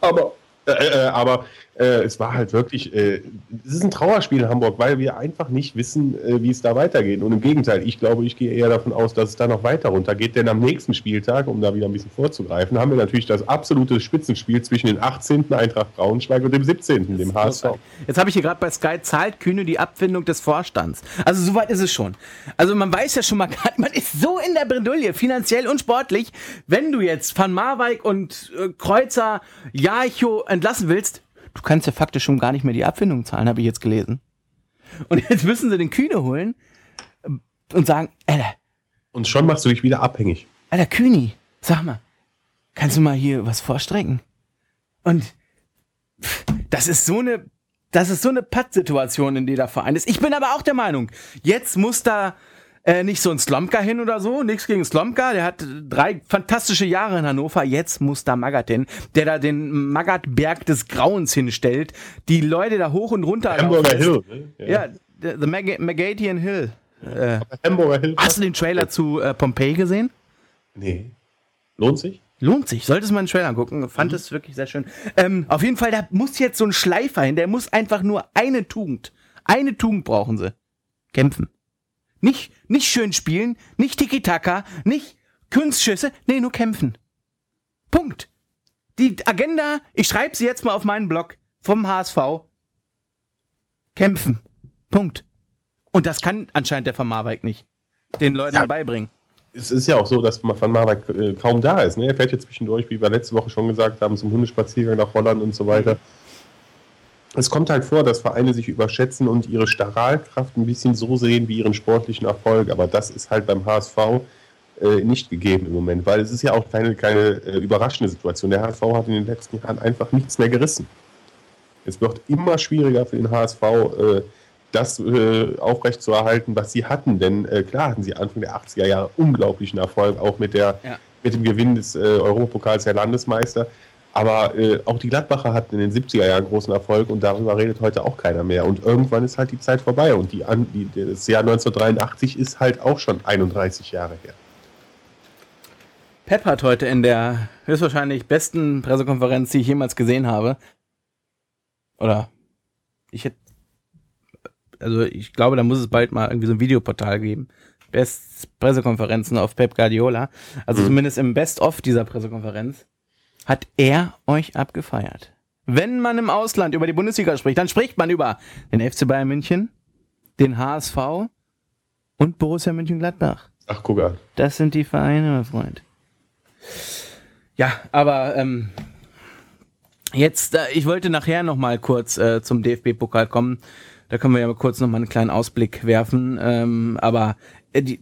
Aber, äh, äh, aber äh, es war halt wirklich, äh, es ist ein Trauerspiel in Hamburg, weil wir einfach nicht wissen, äh, wie es da weitergeht. Und im Gegenteil, ich glaube, ich gehe eher davon aus, dass es da noch weiter runtergeht, denn am nächsten Spieltag, um da wieder ein bisschen vorzugreifen, haben wir natürlich das absolute Spitzenspiel zwischen dem 18. Eintracht Braunschweig und dem 17., dem HSV. Jetzt habe ich hier gerade bei Sky, zahlt Kühne die Abfindung des Vorstands. Also soweit ist es schon. Also man weiß ja schon mal, *laughs* man ist so in der Bredouille, finanziell und sportlich, wenn du jetzt Van Marwijk und äh, Kreuzer, Jarcho entlassen willst, du kannst ja faktisch schon gar nicht mehr die Abfindung zahlen, habe ich jetzt gelesen. Und *laughs* jetzt müssen sie den Kühne holen ähm, und sagen, Alter. Und schon machst du dich wieder abhängig. Alter, Kühni, sag mal, kannst du mal hier was vorstrecken? Und das ist so eine, das ist so eine Pattsituation, in der der Verein ist. Ich bin aber auch der Meinung, jetzt muss da äh, nicht so ein Slomka hin oder so, nichts gegen Slomka, der hat drei fantastische Jahre in Hannover, jetzt muss da Magath hin, der da den Magath-Berg des Grauens hinstellt, die Leute da hoch und runter Hamburger Hill, ne? Ja, ja the Mag Magatian Hill. Äh, Hamburger Hill. Hast du den Trailer zu äh, Pompeii gesehen? Nee. Lohnt sich? Lohnt sich, solltest du mal einen Trailer gucken. Fand mhm. es wirklich sehr schön. Ähm, auf jeden Fall, da muss jetzt so ein Schleifer hin, der muss einfach nur eine Tugend. Eine Tugend brauchen sie. Kämpfen. Nicht, nicht schön spielen, nicht Tiki-Taka, nicht Kunstschüsse, nee, nur kämpfen. Punkt. Die Agenda, ich schreibe sie jetzt mal auf meinen Blog vom HSV. Kämpfen. Punkt. Und das kann anscheinend der von Marwijk nicht. Den Leuten ja. beibringen. es ist ja auch so, dass Van Marwijk äh, kaum da ist. Ne? Er fährt jetzt zwischendurch, wie wir letzte Woche schon gesagt haben, zum Hundespaziergang nach Holland und so weiter. Es kommt halt vor, dass Vereine sich überschätzen und ihre Strahlkraft ein bisschen so sehen wie ihren sportlichen Erfolg. Aber das ist halt beim HSV äh, nicht gegeben im Moment, weil es ist ja auch keine, keine äh, überraschende Situation. Der HSV hat in den letzten Jahren einfach nichts mehr gerissen. Es wird immer schwieriger für den HSV, äh, das äh, aufrechtzuerhalten, was sie hatten. Denn äh, klar hatten sie Anfang der 80er Jahre unglaublichen Erfolg, auch mit, der, ja. mit dem Gewinn des äh, Europapokals der Landesmeister. Aber äh, auch die Gladbacher hatten in den 70er Jahren großen Erfolg und darüber redet heute auch keiner mehr. Und irgendwann ist halt die Zeit vorbei und die, die, das Jahr 1983 ist halt auch schon 31 Jahre her. Pep hat heute in der höchstwahrscheinlich besten Pressekonferenz, die ich jemals gesehen habe, oder ich hätte also ich glaube, da muss es bald mal irgendwie so ein Videoportal geben. Best Pressekonferenzen auf Pep Guardiola. Also mhm. zumindest im Best-of dieser Pressekonferenz hat er euch abgefeiert. Wenn man im Ausland über die Bundesliga spricht, dann spricht man über den FC Bayern München, den HSV und Borussia München-Gladbach. Ach, guck an. Das sind die Vereine, mein Freund. Ja, aber ähm, jetzt, äh, ich wollte nachher noch mal kurz äh, zum DFB-Pokal kommen. Da können wir ja mal kurz noch mal einen kleinen Ausblick werfen. Ähm, aber äh, die,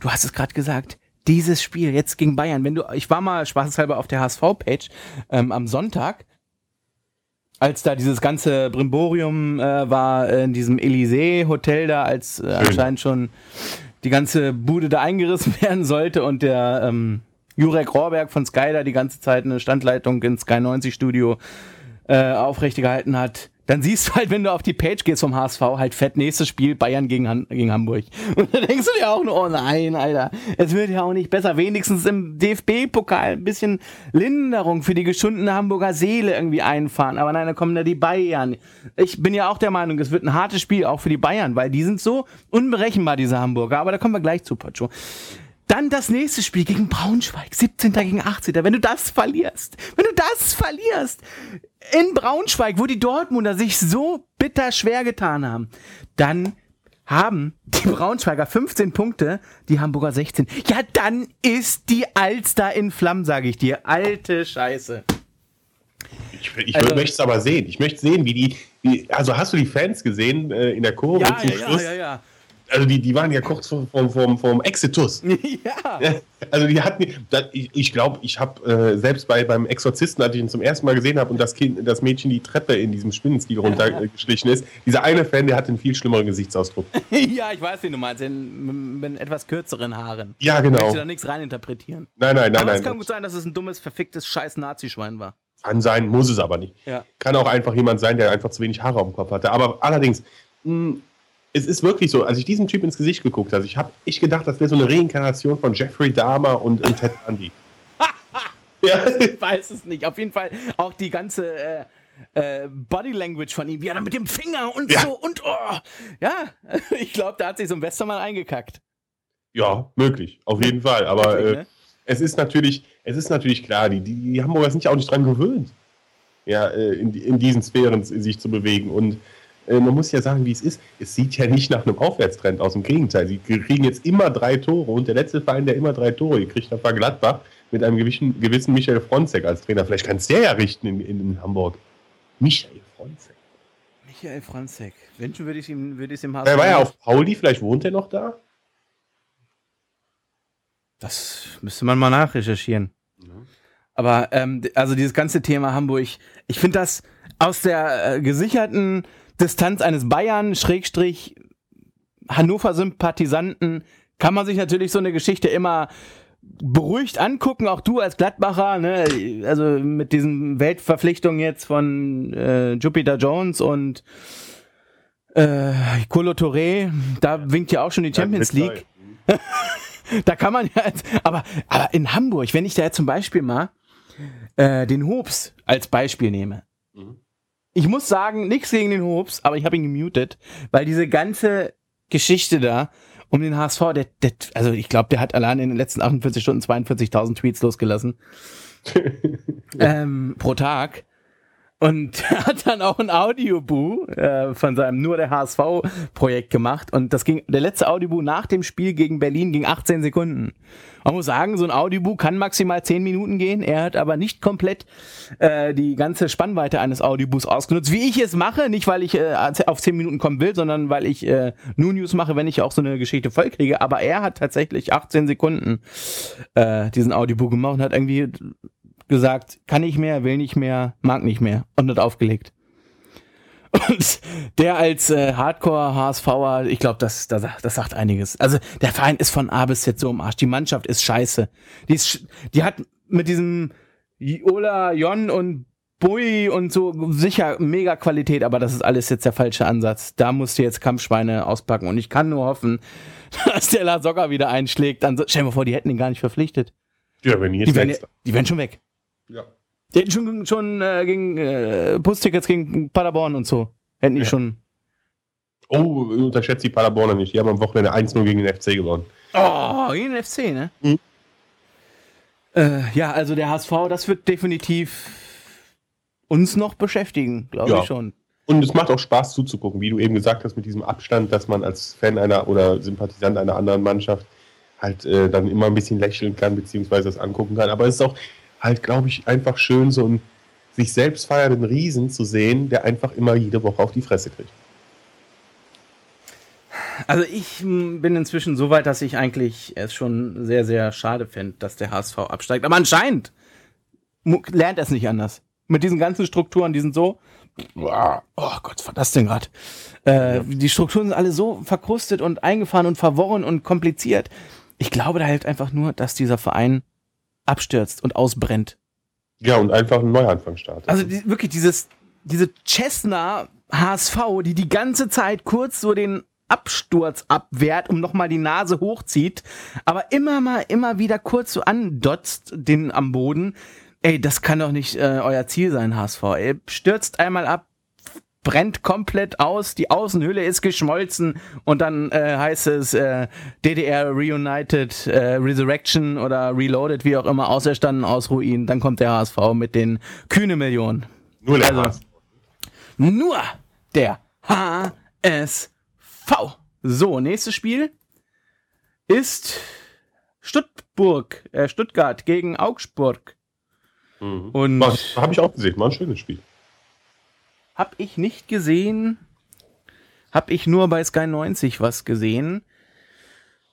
du hast es gerade gesagt. Dieses Spiel jetzt gegen Bayern, wenn du, ich war mal spaßeshalber auf der HSV-Page ähm, am Sonntag, als da dieses ganze Brimborium äh, war in diesem Elysee-Hotel da, als äh, anscheinend schon die ganze Bude da eingerissen *laughs* werden sollte und der ähm, Jurek Rohrberg von Sky da die ganze Zeit eine Standleitung ins Sky 90 Studio äh, aufrechtergehalten hat dann siehst du halt, wenn du auf die Page gehst vom HSV, halt fett nächstes Spiel Bayern gegen, Han gegen Hamburg. *laughs* Und dann denkst du dir auch nur, oh nein, Alter, es wird ja auch nicht besser. Wenigstens im DFB-Pokal ein bisschen Linderung für die geschundene Hamburger Seele irgendwie einfahren. Aber nein, dann kommen da die Bayern. Ich bin ja auch der Meinung, es wird ein hartes Spiel auch für die Bayern, weil die sind so unberechenbar, diese Hamburger. Aber da kommen wir gleich zu, Pacho. Dann das nächste Spiel gegen Braunschweig, 17. gegen 18. Wenn du das verlierst, wenn du das verlierst, in Braunschweig, wo die Dortmunder sich so bitter schwer getan haben, dann haben die Braunschweiger 15 Punkte, die Hamburger 16. Ja, dann ist die Alster in Flammen, sage ich dir. Alte Scheiße. Ich, ich also, möchte es aber sehen. Ich möchte sehen, wie die. Wie, also hast du die Fans gesehen äh, in der Kurve ja, zum ja, Schluss? Ja, ja, ja also die, die waren ja kurz vom, vom, vom Exitus. Ja. Also die hatten, ich, glaube, ich habe äh, selbst bei, beim Exorzisten, als ich ihn zum ersten Mal gesehen habe und das Kind, das Mädchen die Treppe in diesem Spinnenstil *laughs* runtergeschlichen ist, dieser eine Fan, der hat einen viel schlimmeren Gesichtsausdruck. *laughs* ja, ich weiß, wie du meinst, den, mit etwas kürzeren Haaren. Ja, genau. Ich möchte da nichts reininterpretieren. Nein, nein, nein, aber nein. Es kann gut sein, dass es ein dummes, verficktes scheiß Nazischwein war. Kann sein, muss es aber nicht. Ja. Kann auch einfach jemand sein, der einfach zu wenig Haare auf dem Kopf hatte. Aber allerdings, mh, es ist wirklich so, als ich diesem Typ ins Gesicht geguckt habe, ich habe ich gedacht, das wäre so eine Reinkarnation von Jeffrey Dahmer und, und Ted Bundy. *laughs* ja. *laughs* Ich weiß es nicht. Auf jeden Fall auch die ganze äh, äh, Body Language von ihm, wie er dann mit dem Finger und ja. so und oh. Ja, *laughs* ich glaube, da hat sich so ein Westermann eingekackt. Ja, möglich, auf jeden Fall. Aber möglich, äh, ne? es ist natürlich, es ist natürlich klar, die, die, die Hamburger sind ja auch nicht dran gewöhnt, ja, äh, in, in diesen Sphären sich zu bewegen. Und man muss ja sagen, wie es ist. Es sieht ja nicht nach einem Aufwärtstrend aus. Im Gegenteil, sie kriegen jetzt immer drei Tore und der letzte Verein, der immer drei Tore gekriegt hat, war Gladbach mit einem gewissen, gewissen Michael Fronzek als Trainer. Vielleicht kann es der ja richten in, in, in, Hamburg. Michael Fronzek. Michael Fronzek. Wünschen würde ich ihm, würde ich ihm haben. Er war ja auf Pauli, vielleicht wohnt er noch da? Das müsste man mal nachrecherchieren. Ja. Aber ähm, also dieses ganze Thema Hamburg, ich finde das aus der äh, gesicherten Distanz eines Bayern, Schrägstrich, Hannover-Sympathisanten, kann man sich natürlich so eine Geschichte immer beruhigt angucken, auch du als Gladbacher, ne? also mit diesen Weltverpflichtungen jetzt von äh, Jupiter Jones und äh, Colo Touré, da winkt ja auch schon die Champions League. *laughs* da kann man ja, jetzt, aber, aber in Hamburg, wenn ich da jetzt zum Beispiel mal äh, den Hobbs als Beispiel nehme, ich muss sagen, nichts gegen den Hobbs, aber ich habe ihn gemutet, weil diese ganze Geschichte da um den HSV, der, der also ich glaube, der hat allein in den letzten 48 Stunden 42.000 Tweets losgelassen *laughs* ähm, pro Tag. Und *laughs* er hat dann auch ein Audioboo äh, von seinem nur der HSV-Projekt gemacht. Und das ging, der letzte Audioboo nach dem Spiel gegen Berlin ging 18 Sekunden. Man muss sagen, so ein Audioboo kann maximal 10 Minuten gehen. Er hat aber nicht komplett äh, die ganze Spannweite eines Audioboos ausgenutzt, wie ich es mache. Nicht, weil ich äh, auf 10 Minuten kommen will, sondern weil ich äh, nur News mache, wenn ich auch so eine Geschichte vollkriege. Aber er hat tatsächlich 18 Sekunden äh, diesen Audioboo gemacht und hat irgendwie gesagt, kann nicht mehr, will nicht mehr, mag nicht mehr und hat aufgelegt. Und der als äh, Hardcore-HSVer, ich glaube, das, das, das sagt einiges. Also der Verein ist von A bis Z so im Arsch. Die Mannschaft ist scheiße. Die, ist, die hat mit diesem Ola, Jon und Bui und so sicher mega Qualität, aber das ist alles jetzt der falsche Ansatz. Da musst du jetzt Kampfschweine auspacken und ich kann nur hoffen, *laughs* dass der La Socker wieder einschlägt. Dann, stell dir vor, die hätten ihn gar nicht verpflichtet. Ja, wenn die Die wären, die wären schon weg. Ja. Die hätten schon, schon äh, gegen äh, Bustickets gegen Paderborn und so. Hätten die Ja. schon. Oh, unterschätzt die Paderborner nicht. Die haben am Wochenende 1-0 gegen den FC gewonnen. Oh, gegen den FC, ne? Mhm. Äh, ja, also der HSV, das wird definitiv uns noch beschäftigen, glaube Ja. ich schon. Und es macht auch Spaß zuzugucken, wie du eben gesagt hast, mit diesem Abstand, dass man als Fan einer oder Sympathisant einer anderen Mannschaft halt äh, dann immer ein bisschen lächeln kann, beziehungsweise das angucken kann. Aber es ist auch halt, glaube ich, einfach schön, so einen sich selbst feiernden Riesen zu sehen, der einfach immer jede Woche auf die Fresse kriegt. Also ich m, bin inzwischen so weit, dass ich eigentlich es schon sehr, sehr schade fände, dass der HSV absteigt. Aber anscheinend lernt er es nicht anders. Mit diesen ganzen Strukturen, die sind so. Oh Gott, was war das denn gerade? Äh, Die Strukturen sind alle so verkrustet und eingefahren und verworren und kompliziert. Ich glaube da halt einfach nur, dass dieser Verein abstürzt und ausbrennt. Ja, und einfach einen Neuanfang startet. Also die, wirklich dieses, diese Cessna HSV, die die ganze Zeit kurz so den Absturz abwehrt, um nochmal die Nase hochzieht, aber immer mal, immer wieder kurz so andotzt den am Boden. Ey, das kann doch nicht äh, euer Ziel sein, HSV. Ey, stürzt einmal ab, brennt komplett aus, die Außenhülle ist geschmolzen und dann äh, heißt es äh, DDR Reunited, äh, Resurrection oder Reloaded, wie auch immer, auferstanden aus Ruinen. Dann kommt der HSV mit den kühne Millionen. Nur der also- Hass. Nur der HSV. So, nächstes Spiel ist Stuttgart, äh, Stuttgart gegen Augsburg. Mhm. Und Habe ich auch gesehen, war ein schönes Spiel. Hab ich nicht gesehen, hab ich nur bei Sky 90 was gesehen.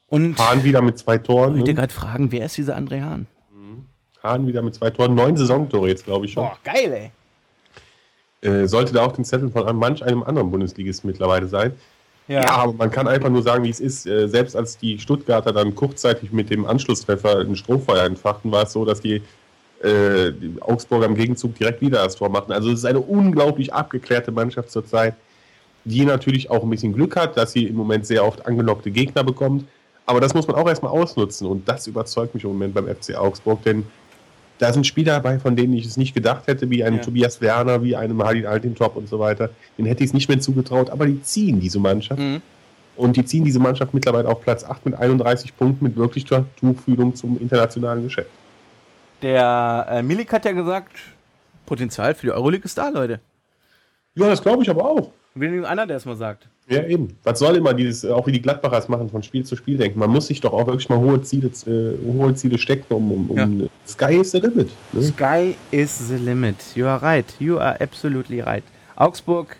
Und Hahn wieder mit zwei Toren. ich wollte Ne? gerade fragen, wer ist dieser André Hahn? Hahn wieder mit zwei Toren. Neun Saisontore jetzt, glaube ich schon. geil, ey. Äh, sollte da auf den Zettel von manch einem anderen Bundesligisten mittlerweile sein. Ja. aber man kann einfach nur sagen, wie es ist. Äh, selbst als die Stuttgarter dann kurzzeitig mit dem Anschlusstreffer ein Strohfeuer entfachten, war es so, dass die, äh, die Augsburger im Gegenzug direkt wieder das Tor machten. Also es ist eine unglaublich abgeklärte Mannschaft zurzeit, die natürlich auch ein bisschen Glück hat, dass sie im Moment sehr oft angelockte Gegner bekommt. Aber das muss man auch erstmal ausnutzen und das überzeugt mich im Moment beim FC Augsburg, denn da sind Spieler dabei, von denen ich es nicht gedacht hätte, wie einem Ja. Tobias Werner, wie einem Halil Altintop und so weiter. Den hätte ich es nicht mehr zugetraut, aber die ziehen diese Mannschaft. Mhm. Und die ziehen diese Mannschaft mittlerweile auf Platz 8 mit 31 Punkten mit wirklicher Tuchfühlung zum internationalen Geschäft. Der äh, Milik hat ja gesagt, Potenzial für die Euroleague ist da, Leute. Ja, das glaube ich aber auch. Wenigstens einer, der es mal sagt. Ja, eben. Was soll immer dieses, äh, auch wie die Gladbacher es machen, von Spiel zu Spiel denken. Man muss sich doch auch wirklich mal hohe Ziele, äh, hohe Ziele stecken, um, um, um Sky is the limit. Ne? Sky is the limit. You are right. You are absolutely right. Augsburg,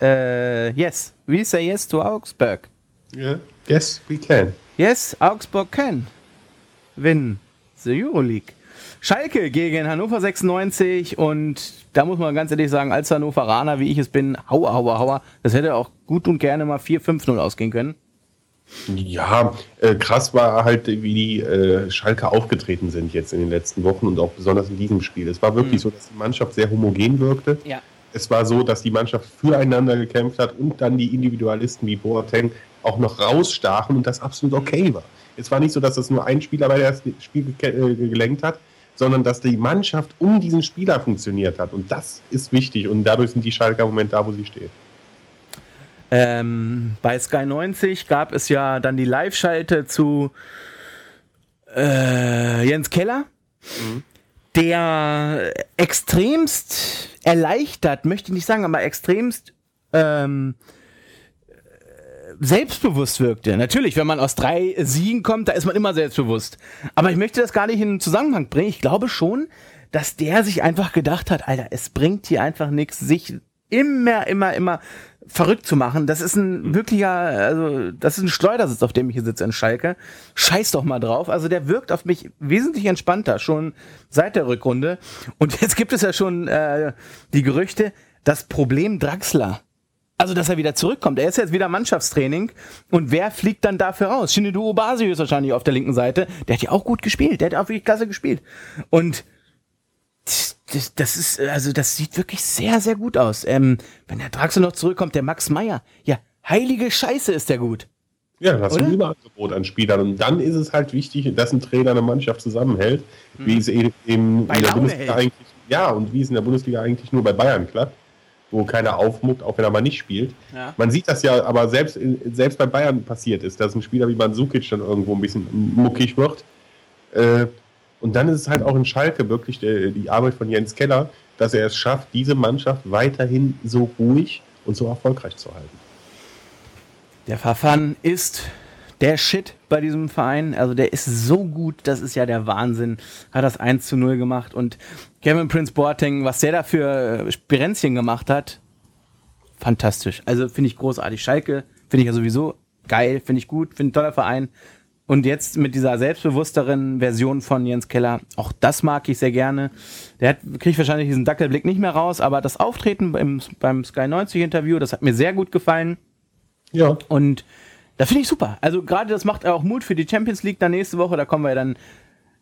äh, yes. We say yes to Augsburg. Ja. Yes, we can. Yes, Augsburg can win the Euroleague. Schalke gegen Hannover 96 und da muss man ganz ehrlich sagen, als Hannoveraner, wie ich es bin, hauer, hauer, hauer, das hätte auch gut und gerne mal 4-5-0 ausgehen können. Ja, äh, krass war halt, wie die äh, Schalke aufgetreten sind jetzt in den letzten Wochen und auch besonders in diesem Spiel. Es war wirklich so, dass die Mannschaft sehr homogen wirkte. Ja. Es war so, dass die Mannschaft füreinander gekämpft hat und dann die Individualisten wie Boateng auch noch rausstachen und das absolut okay war. Es war nicht so, dass das nur ein Spieler bei das Spiel äh, gelenkt hat, sondern dass die Mannschaft um diesen Spieler funktioniert hat. Und das ist wichtig und dadurch sind die Schalker im Moment da, wo sie stehen. Ähm, bei Sky 90 gab es ja dann die Live-Schalte zu äh, Jens Keller, der extremst erleichtert, möchte ich nicht sagen, aber extremst ähm, selbstbewusst wirkte. Natürlich, wenn man aus drei Siegen kommt, da ist man immer selbstbewusst. Aber ich möchte das gar nicht in den Zusammenhang bringen. Ich glaube schon, dass der sich einfach gedacht hat, Alter, es bringt hier einfach nichts, sich immer, immer, immer verrückt zu machen. Das ist ein wirklicher, also das ist ein Schleudersitz, auf dem ich hier sitze in Schalke. Scheiß doch mal drauf. Also der wirkt auf mich wesentlich entspannter, schon seit der Rückrunde. Und *laughs* jetzt gibt es ja schon äh, die Gerüchte, das Problem Draxler. Also, dass er wieder zurückkommt. Er ist jetzt wieder Mannschaftstraining. Und wer fliegt dann dafür raus? Shinedu Obasi ist wahrscheinlich auf der linken Seite. Der hat ja auch gut gespielt. Der hat auch wirklich klasse gespielt. Und das, das ist, also das sieht wirklich sehr, sehr gut aus. Ähm, wenn der Draxler noch zurückkommt, der Max Meyer, ja, heilige Scheiße ist der gut. Ja, hast du ein Überangebot an Spielern. Und dann ist es halt wichtig, dass ein Trainer eine Mannschaft zusammenhält, hm. wie es eben in der Bundesliga hält. eigentlich, ja, und wie es in der Bundesliga eigentlich nur bei Bayern klappt, wo keiner aufmuckt, auch wenn er mal nicht spielt. Ja. Man sieht das ja, aber selbst, selbst bei Bayern passiert ist, dass ein Spieler wie Mandzukic dann irgendwo ein bisschen muckig wird. Äh, und dann ist es halt auch in Schalke wirklich die, die Arbeit von Jens Keller, dass er es schafft, diese Mannschaft weiterhin so ruhig und so erfolgreich zu halten. Der Verfahren ist der Shit bei diesem Verein. Also der ist so gut, das ist ja der Wahnsinn. Hat das 1 zu 0 gemacht und Kevin Prince Boateng, was der da für Spirenzchen gemacht hat, fantastisch. Also finde ich großartig. Schalke finde ich ja sowieso geil, finde ich gut, finde ein toller Verein. Und jetzt mit dieser selbstbewussteren Version von Jens Keller, auch das mag ich sehr gerne. Der hat, kriegt wahrscheinlich diesen Dackelblick nicht mehr raus, aber das Auftreten beim, beim Sky 90 Interview, das hat mir sehr gut gefallen. Ja. Und da finde ich super. Also gerade das macht auch Mut für die Champions League dann nächste Woche. Da kommen wir dann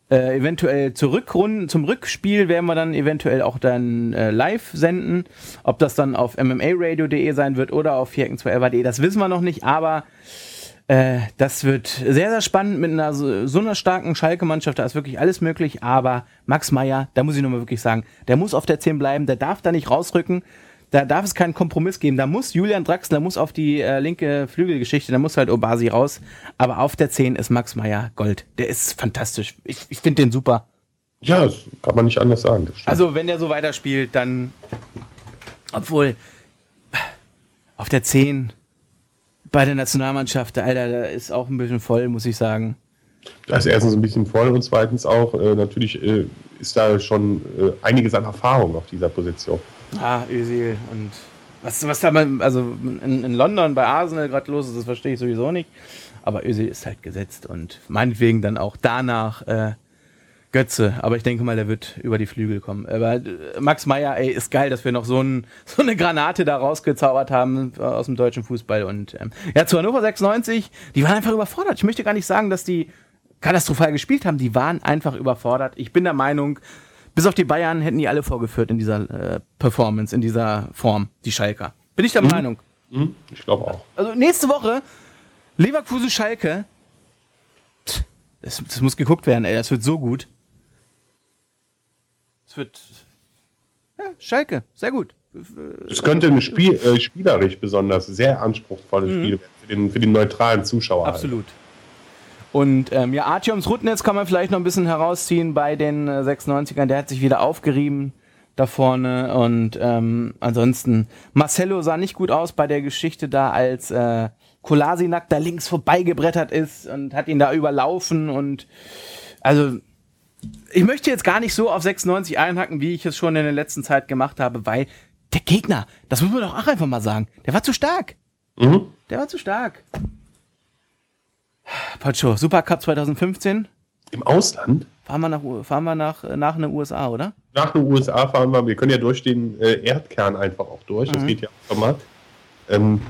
äh, eventuell zur zum Rückspiel werden wir dann eventuell auch dann äh, live senden. Ob das dann auf mmaradio.de sein wird oder auf vierecken2elva.de, das wissen wir noch nicht, aber äh, das wird sehr, sehr spannend mit einer so, so einer starken Schalke-Mannschaft. Da ist wirklich alles möglich. Aber Max Meyer, da muss ich nochmal wirklich sagen, der muss auf der 10 bleiben. Der darf da nicht rausrücken. Da darf es keinen Kompromiss geben. Da muss Julian Draxler muss auf die äh, linke Flügelgeschichte, da muss halt Obasi raus. Aber auf der 10 ist Max Meyer Gold. Der ist fantastisch. Ich, ich finde den super. Ja, das kann man nicht anders sagen. Also, wenn der so weiterspielt, dann. Obwohl. Auf der 10 bei der Nationalmannschaft, Alter, da ist auch ein bisschen voll, muss ich sagen. Da ist erstens ein bisschen voll und zweitens auch, äh, natürlich äh, ist da schon äh, einiges an Erfahrung auf dieser Position. Ah, Özil und was, was da mal, also in, in London bei Arsenal gerade los ist, das verstehe ich sowieso nicht. Aber Özil ist halt gesetzt und meinetwegen dann auch danach äh, Götze, aber ich denke mal, der wird über die Flügel kommen. Aber äh, Max Meyer, ey, ist geil, dass wir noch so, ein, so eine Granate da rausgezaubert haben aus dem deutschen Fußball. Und ähm, ja, zu Hannover 96, die waren einfach überfordert. Ich möchte gar nicht sagen, dass die katastrophal gespielt haben. Die waren einfach überfordert. Ich bin der Meinung, bis auf die Bayern hätten die alle vorgeführt in dieser äh, Performance, in dieser Form, die Schalker. Bin ich der mhm. Meinung. Mhm. Ich glaube auch. Also nächste Woche Leverkusen-Schalke. Das, das muss geguckt werden, ey. Das wird so gut wird. Ja, Schalke, sehr gut. Es könnte ein Spiel, äh, spielerisch besonders sehr anspruchsvolles mhm. Spiel werden für den, für den neutralen Zuschauer. Halt. Und ähm, ja, Artyoms Rutnetz kann man vielleicht noch ein bisschen herausziehen bei den äh, 96ern. Der hat sich wieder aufgerieben da vorne. Und ähm, ansonsten, Marcelo sah nicht gut aus bei der Geschichte da, als äh, Kolasinac da links vorbeigebrettert ist und hat ihn da überlaufen. Und also ich möchte jetzt gar nicht so auf 96 einhacken, wie ich es schon in der letzten Zeit gemacht habe, weil der Gegner, das muss man doch auch einfach mal sagen, der war zu stark. Mhm. Der war zu stark. Pacho, Supercup 2015. Im Ausland? Fahren wir nach, fahren wir nach, nach den USA, oder? Nach den USA fahren wir. Wir können ja durch den äh, Erdkern einfach auch durch. Das mhm. geht ja auch schon mal. Ähm,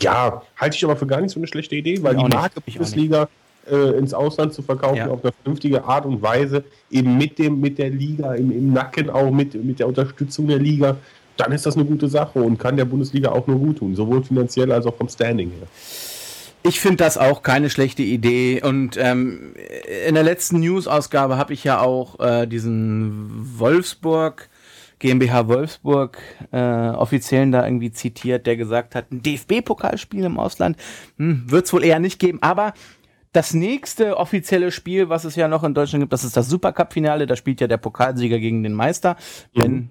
ja, halte ich aber für gar nicht so eine schlechte Idee, weil ich die Marke Bundesliga äh, ins Ausland zu verkaufen, ja. auf eine vernünftige Art und Weise, eben mit dem, mit der Liga, im, im Nacken auch mit, mit der Unterstützung der Liga, dann ist das eine gute Sache und kann der Bundesliga auch nur gut tun, sowohl finanziell als auch vom Standing her. Ich finde das auch keine schlechte Idee. Und ähm, in der letzten News-Ausgabe habe ich ja auch äh, diesen Wolfsburg, GmbH Wolfsburg, äh, Offiziellen da irgendwie zitiert, der gesagt hat, ein DFB-Pokalspiel im Ausland hm, wird es wohl eher nicht geben. Aber das nächste offizielle Spiel, was es ja noch in Deutschland gibt, das ist das Supercup-Finale. Da spielt ja der Pokalsieger gegen den Meister. Mhm. Wenn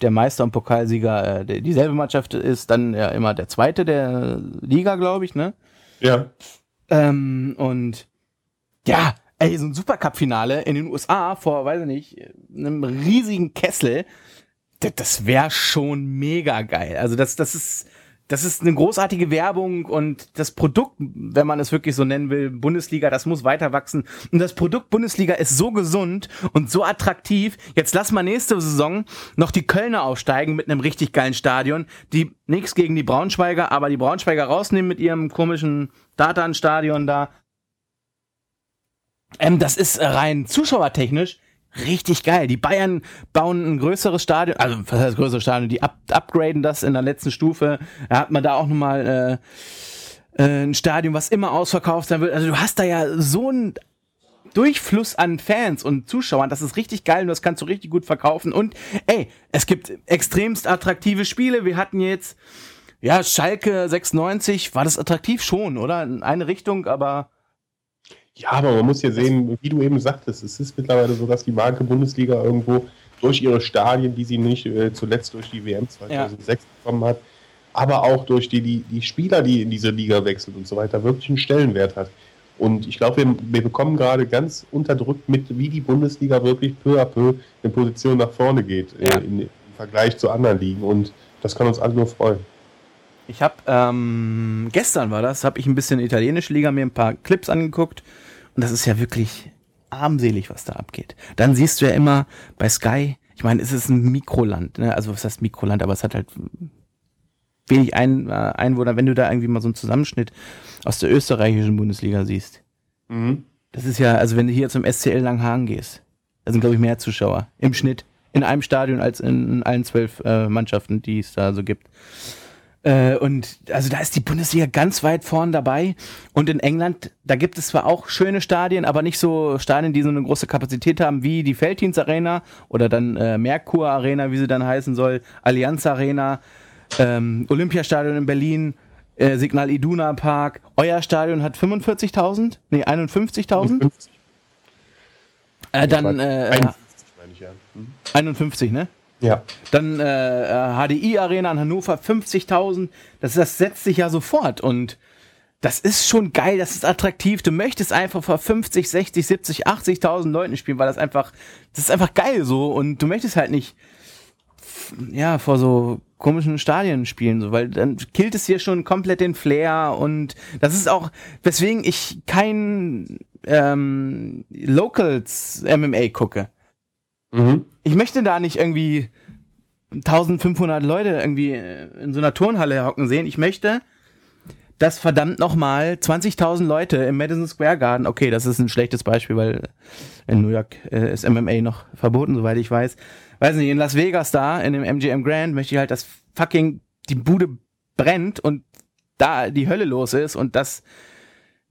der Meister und Pokalsieger äh, dieselbe Mannschaft ist, dann ja immer der zweite der Liga, glaube ich, ne? Ja. Ähm, und ja, ey, so ein Supercup-Finale in den USA vor, weiß ich nicht, einem riesigen Kessel, das, das wäre schon mega geil. Also das, das ist, das ist eine großartige Werbung und das Produkt, wenn man es wirklich so nennen will, Bundesliga, das muss weiter wachsen. Und das Produkt Bundesliga ist so gesund und so attraktiv. Jetzt lass mal nächste Saison noch die Kölner aufsteigen mit einem richtig geilen Stadion. Die nichts gegen die Braunschweiger, aber die Braunschweiger rausnehmen mit ihrem komischen Datan-Stadion da. Ähm, das ist rein zuschauertechnisch richtig geil. Die Bayern bauen ein größeres Stadion, also was heißt größeres Stadion, die up, upgraden das in der letzten Stufe. Da hat man da auch nochmal äh, äh, ein Stadion, was immer ausverkauft sein wird. Also du hast da ja so ein Durchfluss an Fans und Zuschauern, das ist richtig geil und das kannst du richtig gut verkaufen. Und ey, es gibt extremst attraktive Spiele. Wir hatten jetzt, ja, Schalke 96, war das attraktiv schon, oder? In eine Richtung, aber ja, aber man muss ja sehen, wie du eben sagtest, es ist mittlerweile so, dass die Marke Bundesliga irgendwo durch ihre Stadien, die sie nicht äh, zuletzt durch die WM 2006 ja. bekommen hat, aber auch durch die, die, die Spieler, die in diese Liga wechseln und so weiter, wirklich einen Stellenwert hat. Und ich glaube, wir, wir, bekommen gerade ganz unterdrückt mit, wie die Bundesliga wirklich peu à peu in Position nach vorne geht ja. äh, in, im Vergleich zu anderen Ligen. Und das kann uns alle nur freuen. Ich habe ähm, gestern war das, habe ich ein bisschen italienische Liga mir ein paar Clips angeguckt das ist ja wirklich armselig, was da abgeht. Dann siehst du ja immer bei Sky, ich meine, es ist ein Mikroland, ne? also was heißt Mikroland, aber es hat halt wenig ein, äh, Einwohner, wenn du da irgendwie mal so einen Zusammenschnitt aus der österreichischen Bundesliga siehst. Mhm. Das ist ja, also wenn du hier zum SCL Langhagen gehst, da sind, glaube ich, mehr Zuschauer im Schnitt in einem Stadion als in, in allen zwölf äh, Mannschaften, die es da so gibt. Äh, und also da ist die Bundesliga ganz weit vorn dabei. Und in England, da gibt es zwar auch schöne Stadien, aber nicht so Stadien, die so eine große Kapazität haben wie die Felddienst Arena oder dann äh, Merkur Arena, wie sie dann heißen soll, Allianz Arena, ähm, Olympiastadion in Berlin, äh, Signal Iduna Park. Euer Stadion hat 45.000? Nee, 51.000? Äh, dann äh, 51, meine ich, ja. Hm. 51, ne? Ja. Dann äh, HDI Arena in Hannover 50.000. Das, das setzt sich ja sofort und das ist schon geil, das ist attraktiv. Du möchtest einfach vor 50, 60, 70, 80.000 Leuten spielen, weil das einfach, das ist einfach geil so und du möchtest halt nicht, ja, vor so komischen Stadien spielen, so, weil dann killt es hier schon komplett den Flair und das ist auch, weswegen ich kein ähm, Locals MMA gucke. Mhm. Ich möchte da nicht irgendwie 1500 Leute irgendwie in so einer Turnhalle hocken sehen. Ich möchte, dass verdammt nochmal 20.000 Leute im Madison Square Garden, okay, das ist ein schlechtes Beispiel, weil in New York äh, ist MMA noch verboten, soweit ich weiß. Weiß nicht, in Las Vegas da, in dem MGM Grand, möchte ich halt, dass fucking die Bude brennt und da die Hölle los ist und das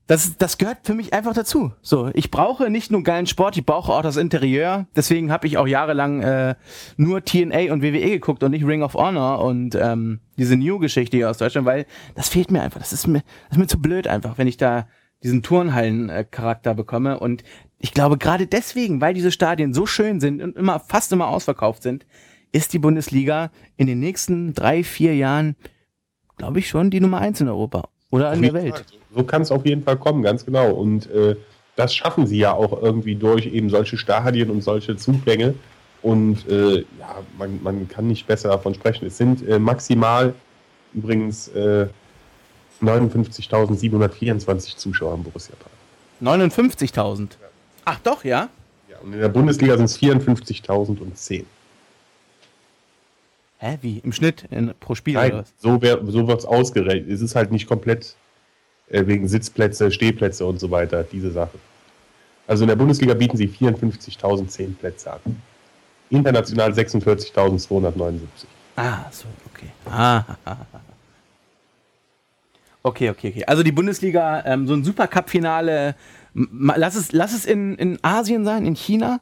das, das gehört für mich einfach dazu. So, ich brauche nicht nur geilen Sport, ich brauche auch das Interieur. Deswegen habe ich auch jahrelang äh, nur TNA und WWE geguckt und nicht Ring of Honor und ähm, diese New-Geschichte hier aus Deutschland, weil das fehlt mir einfach. Das ist mir, das ist mir zu blöd einfach, wenn ich da diesen Turnhallen-Charakter bekomme. Und ich glaube, gerade deswegen, weil diese Stadien so schön sind und immer fast immer ausverkauft sind, ist die Bundesliga in den nächsten drei, vier Jahren, glaube ich, schon die Nummer eins in Europa oder in der Welt. Fall so kann es auf jeden Fall kommen, ganz genau. Und äh, das schaffen sie ja auch irgendwie durch eben solche Stadien und solche Zugänge. Und äh, ja, man, man kann nicht besser davon sprechen. Es sind äh, maximal übrigens 59.724 äh, Zuschauer im Borussia Park. 59.000? Ja. Ach doch, ja? Ja, und in der Bundesliga sind es 54.010. Hä, wie? Im Schnitt in, pro Spiel Nein, oder was? So, so wird es ausgerechnet. Es ist halt nicht komplett äh, wegen Sitzplätze, Stehplätze und so weiter, diese Sache. Also in der Bundesliga bieten sie 54.010 Plätze an. International 46.279. Ah, so, okay. Ah, *laughs* okay, okay, okay. Also die Bundesliga, ähm, so ein Supercup-Finale, lass es, lass es in, in Asien sein, in China.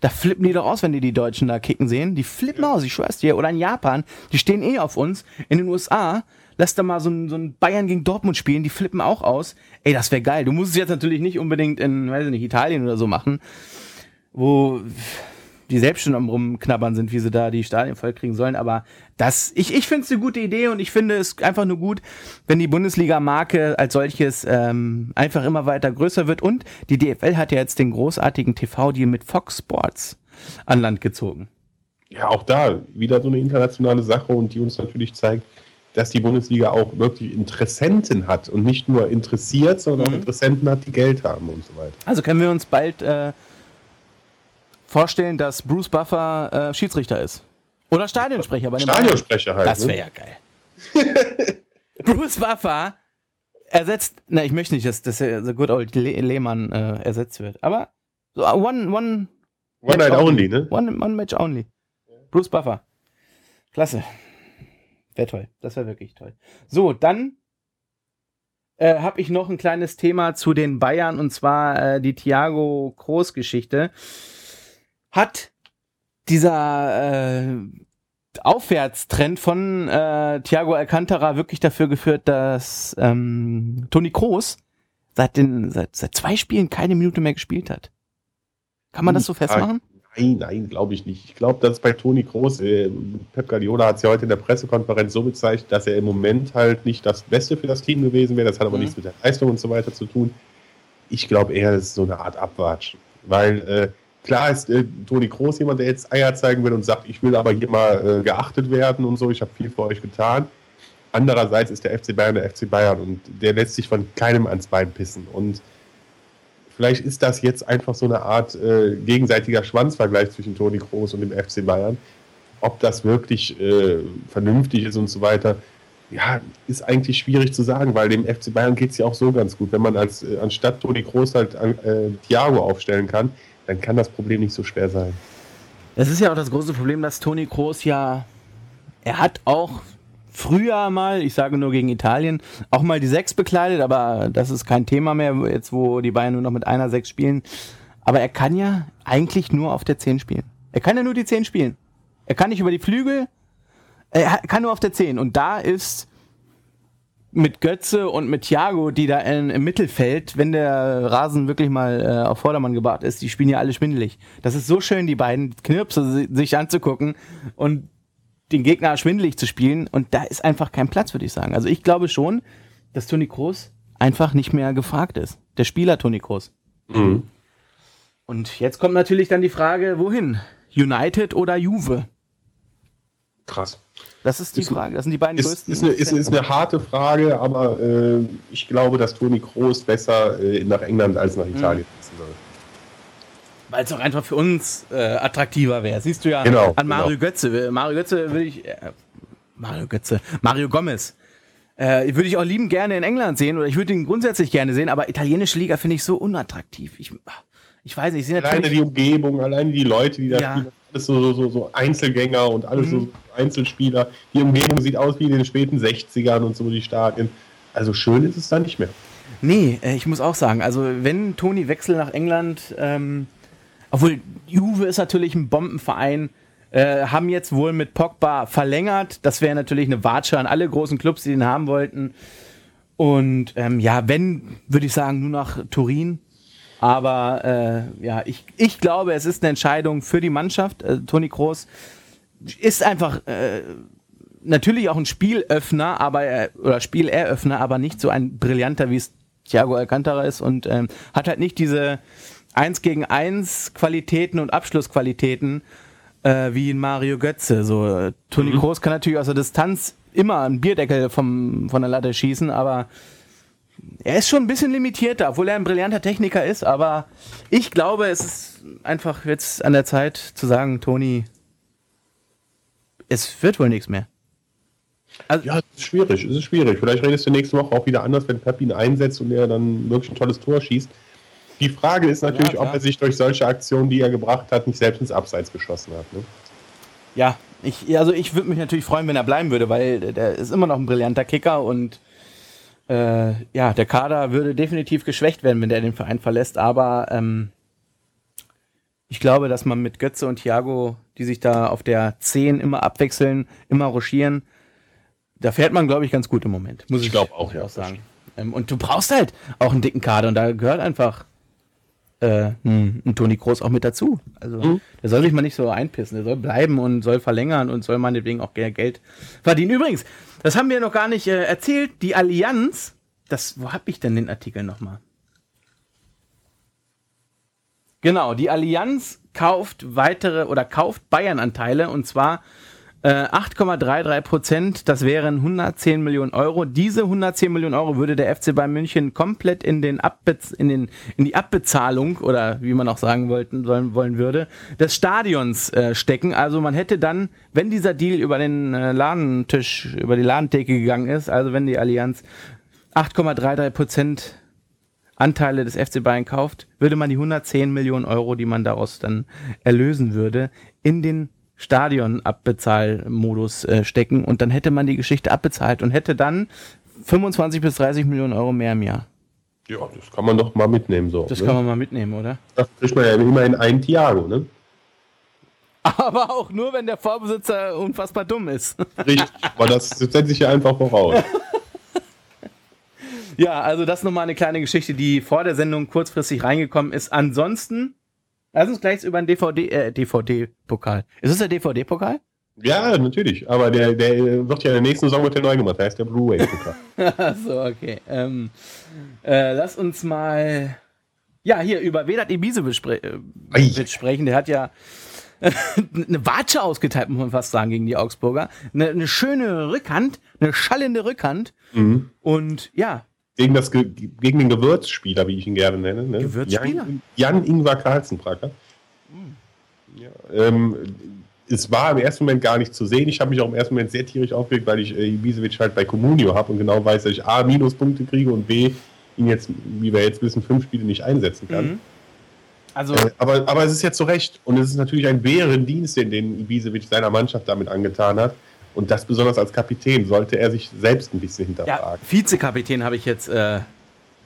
Da flippen die doch aus, wenn die die Deutschen da kicken sehen. Die flippen aus, ich schwör's dir. Oder in Japan, die stehen eh auf uns. In den USA lass da mal so ein, so ein Bayern gegen Dortmund spielen, die flippen auch aus. Ey, das wäre geil. Du musst es jetzt natürlich nicht unbedingt in, weiß ich nicht, Italien oder so machen, wo die selbst schon am rumknabbern sind, wie sie da die Stadien voll kriegen sollen. Aber das, ich, ich finde es eine gute Idee und ich finde es einfach nur gut, wenn die Bundesliga-Marke als solches ähm, einfach immer weiter größer wird. Und die DFL hat ja jetzt den großartigen TV-Deal mit Fox Sports an Land gezogen. Ja, auch da wieder so eine internationale Sache und die uns natürlich zeigt, dass die Bundesliga auch wirklich Interessenten hat und nicht nur interessiert, sondern mhm. auch Interessenten hat, die Geld haben und so weiter. Also können wir uns bald äh, vorstellen, dass Bruce Buffer äh, Schiedsrichter ist. Oder Stadionsprecher. Bei Stadionsprecher halt. Das wäre ne? ja geil. *laughs* Bruce Buffer ersetzt, na, ich möchte nicht, dass, dass er so gut old Le Lehmann äh, ersetzt wird, aber so uh, one, one, one night only, only, ne? One, one match only. Bruce Buffer. Klasse. Wäre toll. Das wäre wirklich toll. So, dann äh, habe ich noch ein kleines Thema zu den Bayern und zwar äh, die Thiago Kroos Geschichte hat dieser äh, Aufwärtstrend von äh, Thiago Alcantara wirklich dafür geführt, dass ähm, Toni Kroos seit, den, seit, seit zwei Spielen keine Minute mehr gespielt hat. Kann man das so festmachen? Nein, nein, glaube ich nicht. Ich glaube, dass bei Toni Kroos, äh, Pep Guardiola hat es ja heute in der Pressekonferenz so bezeichnet, dass er im Moment halt nicht das Beste für das Team gewesen wäre. Das hat aber mhm. nichts mit der Leistung und so weiter zu tun. Ich glaube eher, es ist so eine Art Abwatschen. Weil äh, Klar ist äh, Toni Kroos jemand, der jetzt Eier zeigen will und sagt, ich will aber hier mal äh, geachtet werden und so, ich habe viel für euch getan. Andererseits ist der FC Bayern der FC Bayern und der lässt sich von keinem ans Bein pissen. Und vielleicht ist das jetzt einfach so eine Art äh, gegenseitiger Schwanzvergleich zwischen Toni Kroos und dem FC Bayern. Ob das wirklich äh, vernünftig ist und so weiter, ja, ist eigentlich schwierig zu sagen, weil dem FC Bayern geht es ja auch so ganz gut. Wenn man als äh, anstatt Toni Kroos halt äh, Thiago aufstellen kann, dann kann das Problem nicht so schwer sein. Das ist ja auch das große Problem, dass Toni Kroos ja, er hat auch früher mal, ich sage nur gegen Italien, auch mal die Sechs bekleidet, aber das ist kein Thema mehr, jetzt wo die Bayern nur noch mit einer Sechs spielen. Aber er kann ja eigentlich nur auf der Zehn spielen. Er kann ja nur die Zehn spielen. Er kann nicht über die Flügel, er kann nur auf der Zehn. Und da ist mit Götze und mit Thiago, die da in, im Mittelfeld, wenn der Rasen wirklich mal äh, auf Vordermann gebracht ist, die spielen ja alle schwindelig. Das ist so schön, die beiden Knirpse sich anzugucken und den Gegner schwindelig zu spielen. Und da ist einfach kein Platz, würde ich sagen. Also ich glaube schon, dass Toni Kroos einfach nicht mehr gefragt ist. Der Spieler Toni Kroos. Mhm. Und jetzt kommt natürlich dann die Frage, wohin? United oder Juve? Krass. Das ist die ist, Frage. Das sind die beiden ist, größten. Ist eine, ist, ist eine harte Frage, aber äh, ich glaube, dass Toni Kroos besser äh, nach England als nach Italien passen soll. Weil es auch einfach für uns äh, attraktiver wäre. Siehst du ja genau, an Mario genau. Götze. Mario Götze würde ich. Äh, Mario Götze. Mario Gomez. Äh, würde ich auch lieben gerne in England sehen oder ich würde ihn grundsätzlich gerne sehen, aber italienische Liga finde ich so unattraktiv. Ich, ich weiß nicht. Alleine die Umgebung, alleine die Leute, die da ja. spielen, alles so, so, so Einzelgänger und alles mhm. so Einzelspieler. Die Umgebung sieht aus wie in den späten 60ern und so die Stadien. Also schön ist es da nicht mehr. Nee, äh, ich muss auch sagen, also wenn Toni Wechsel nach England, ähm, obwohl Juve ist natürlich ein Bombenverein, äh, haben jetzt wohl mit Pogba verlängert. Das wäre natürlich eine Watsche an alle großen Clubs, die den haben wollten. Und ähm, ja, wenn, würde ich sagen, nur nach Turin. Aber äh, ja, ich, ich glaube, es ist eine Entscheidung für die Mannschaft. Äh, Toni Kroos ist einfach äh, natürlich auch ein Spielöffner, aber er, oder Spieleröffner, aber nicht so ein brillanter, wie es Thiago Alcantara ist und ähm, hat halt nicht diese 1 gegen 1 Qualitäten und Abschlussqualitäten äh, wie in Mario Götze. So, äh, Toni mhm. Kroos kann natürlich aus der Distanz immer einen Bierdeckel vom, von der Latte schießen, aber er ist schon ein bisschen limitierter, obwohl er ein brillanter Techniker ist, aber ich glaube, es ist einfach jetzt an der Zeit zu sagen, Toni, es wird wohl nichts mehr. Also ja, es ist schwierig, es ist schwierig. Vielleicht redest du nächste Woche auch wieder anders, wenn Pep ihn einsetzt und er dann wirklich ein tolles Tor schießt. Die Frage ist natürlich, ja, ob er sich durch solche Aktionen, die er gebracht hat, nicht selbst ins Abseits geschossen hat. Ne? Ja, ich, also ich würde mich natürlich freuen, wenn er bleiben würde, weil der ist immer noch ein brillanter Kicker und äh, ja, der Kader würde definitiv geschwächt werden, wenn der den Verein verlässt, aber ähm, ich glaube, dass man mit Götze und Thiago, die sich da auf der 10 immer abwechseln, immer ruschieren, Da fährt man, glaube ich, ganz gut im Moment. Muss ich, ich glaube auch, ja. Auch sagen. Ähm, und du brauchst halt auch einen dicken Kader und da gehört einfach äh, ein, ein Toni Kroos auch mit dazu. Also mhm. der soll sich mal nicht so einpissen. Der soll bleiben und soll verlängern und soll meinetwegen auch Geld verdienen. Übrigens, das haben wir noch gar nicht äh, erzählt. Die Allianz, das, wo habe ich denn den Artikel nochmal? Genau, die Allianz kauft weitere oder kauft Bayern-Anteile und zwar 8,33 äh, Prozent, das wären 110 Millionen Euro. Diese 110 Millionen Euro würde der FC Bayern München komplett in, den Abbe in, den, in die Abbezahlung oder wie man auch sagen wollten, sollen, wollen würde, des Stadions äh, stecken. Also man hätte dann, wenn dieser Deal über den äh, Ladentisch, über die Ladentheke gegangen ist, also wenn die Allianz 8,33 Prozent Anteile des FC Bayern kauft, würde man die 110 Millionen Euro, die man daraus dann erlösen würde, in den Stadion-Abbezahlmodus äh, stecken und dann hätte man die Geschichte abbezahlt und hätte dann 25 bis 30 Millionen Euro mehr im Jahr. Ja, das kann man doch mal mitnehmen. So, das ne? kann man mal mitnehmen, oder? Das kriegt man ja immerhin einen Thiago, ne? Aber auch nur, wenn der Vorbesitzer unfassbar dumm ist. Richtig, aber das setze ich ja einfach voraus. *laughs* ja, also das nochmal eine kleine Geschichte, die vor der Sendung kurzfristig reingekommen ist. Ansonsten Lass uns gleich über den DVD, äh, DVD-Pokal. Ist es der DVD-Pokal? Ja, natürlich. Aber der, der wird ja in der nächsten Saison der neu gemacht. Der heißt der Blu-ray-Pokal. *laughs* so, okay. Ähm, äh, lass uns mal ja hier über Vedat Ibisevic äh, sprechen. Der hat ja *laughs* eine Watsche ausgeteilt, muss man fast sagen, gegen die Augsburger. Eine, eine schöne Rückhand, eine schallende Rückhand. Mhm. Und ja, gegen, das, gegen den Gewürzspieler, wie ich ihn gerne nenne. Ne? Gewürzspieler? Jan, Jan Ingvar Karlsenbracker. Hm. Ja, ähm, es war im ersten Moment gar nicht zu sehen. Ich habe mich auch im ersten Moment sehr tierisch aufgeregt, weil ich äh, Ibisevic halt bei Comunio habe und genau weiß, dass ich A, Minuspunkte kriege und B, ihn jetzt, wie wir jetzt wissen, fünf Spiele nicht einsetzen kann. Mhm. Also äh, aber, aber es ist jetzt zu Recht. Und es ist natürlich ein Bärendienst, den, den Ibisevic seiner Mannschaft damit angetan hat. Und das besonders als Kapitän sollte er sich selbst ein bisschen hinterfragen. Ja, Vizekapitän habe ich jetzt äh,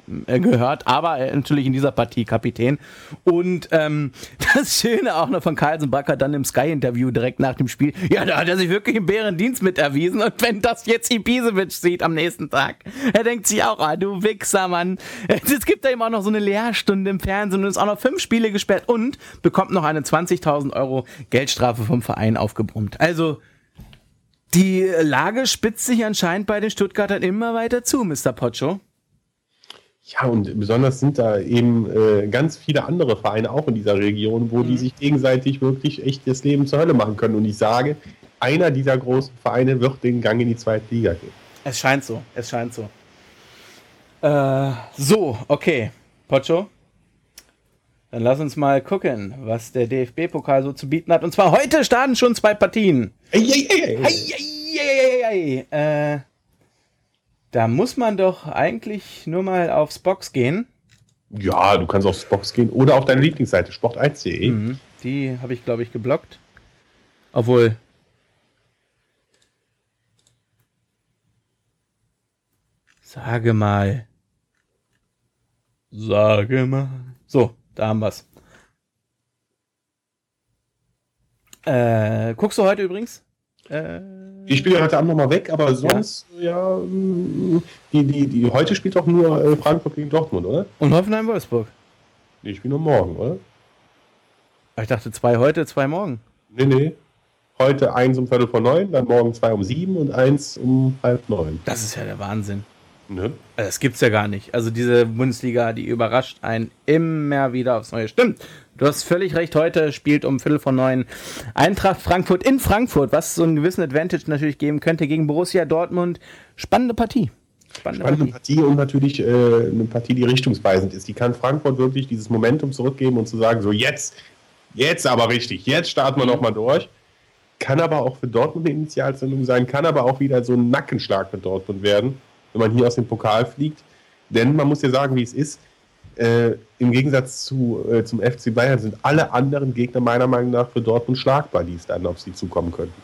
gehört, aber natürlich in dieser Partie Kapitän. Und ähm, *laughs* das Schöne auch noch von Carlsen Backer dann im Sky-Interview direkt nach dem Spiel. Ja, da hat er sich wirklich im Bärendienst mit erwiesen. Und wenn das jetzt Ibisevic sieht am nächsten Tag, er denkt sich auch, ah, du Wichser, Mann. *laughs* Es gibt da eben auch noch so eine Lehrstunde im Fernsehen und ist auch noch fünf Spiele gesperrt und bekommt noch eine 20.000 Euro Geldstrafe vom Verein aufgebrummt. Also, die Lage spitzt sich anscheinend bei den Stuttgartern immer weiter zu, Mr. Pocho. Ja, und besonders sind da eben äh, ganz viele andere Vereine auch in dieser Region, wo mhm. die sich gegenseitig wirklich echt das Leben zur Hölle machen können. Und ich sage, einer dieser großen Vereine wird den Gang in die zweite Liga gehen. Es scheint so, es scheint so. Äh, so, okay. Pocho, dann lass uns mal gucken, was der DFB-Pokal so zu bieten hat. Und zwar heute starten schon zwei Partien. Ei, ei, ei, äh, da muss man doch eigentlich nur mal aufs Box gehen. Ja, du kannst aufs Box gehen oder auf deine Lieblingsseite sport1.de. Mhm, die habe ich, glaube ich, geblockt. Obwohl. Sage mal. Sage mal. So, da haben wir's. Äh, guckst du heute übrigens? Äh, ich spiele heute Abend nochmal weg, aber sonst, ja, ja die, die, die, heute spielt doch nur äh, Frankfurt gegen Dortmund, oder? Und Hoffenheim-Wolfsburg. Nee, ich spiele nur morgen, oder? Ich dachte zwei heute, zwei morgen. Nee, nee. Heute eins um Viertel vor neun, dann morgen zwei um sieben und eins um halb neun. Das ist ja der Wahnsinn. Ne? Also das gibt's ja gar nicht. Also diese Bundesliga, die überrascht einen immer wieder aufs Neue. Stimmt. Du hast völlig recht. Heute spielt um Viertel von neun Eintracht Frankfurt in Frankfurt, was so einen gewissen Advantage natürlich geben könnte gegen Borussia Dortmund. Spannende Partie. Spannende, Spannende Partie. Partie. und natürlich äh, eine Partie, die richtungsweisend ist. Die kann Frankfurt wirklich dieses Momentum zurückgeben und zu sagen, so jetzt, jetzt aber richtig, jetzt starten wir nochmal durch. Kann aber auch für Dortmund eine Initialzündung sein, kann aber auch wieder so ein Nackenschlag für Dortmund werden wenn man hier aus dem Pokal fliegt. Denn man muss ja sagen, wie es ist. Äh, Im Gegensatz zu, äh, zum FC Bayern sind alle anderen Gegner meiner Meinung nach für Dortmund schlagbar, die es dann auf sie zukommen könnten.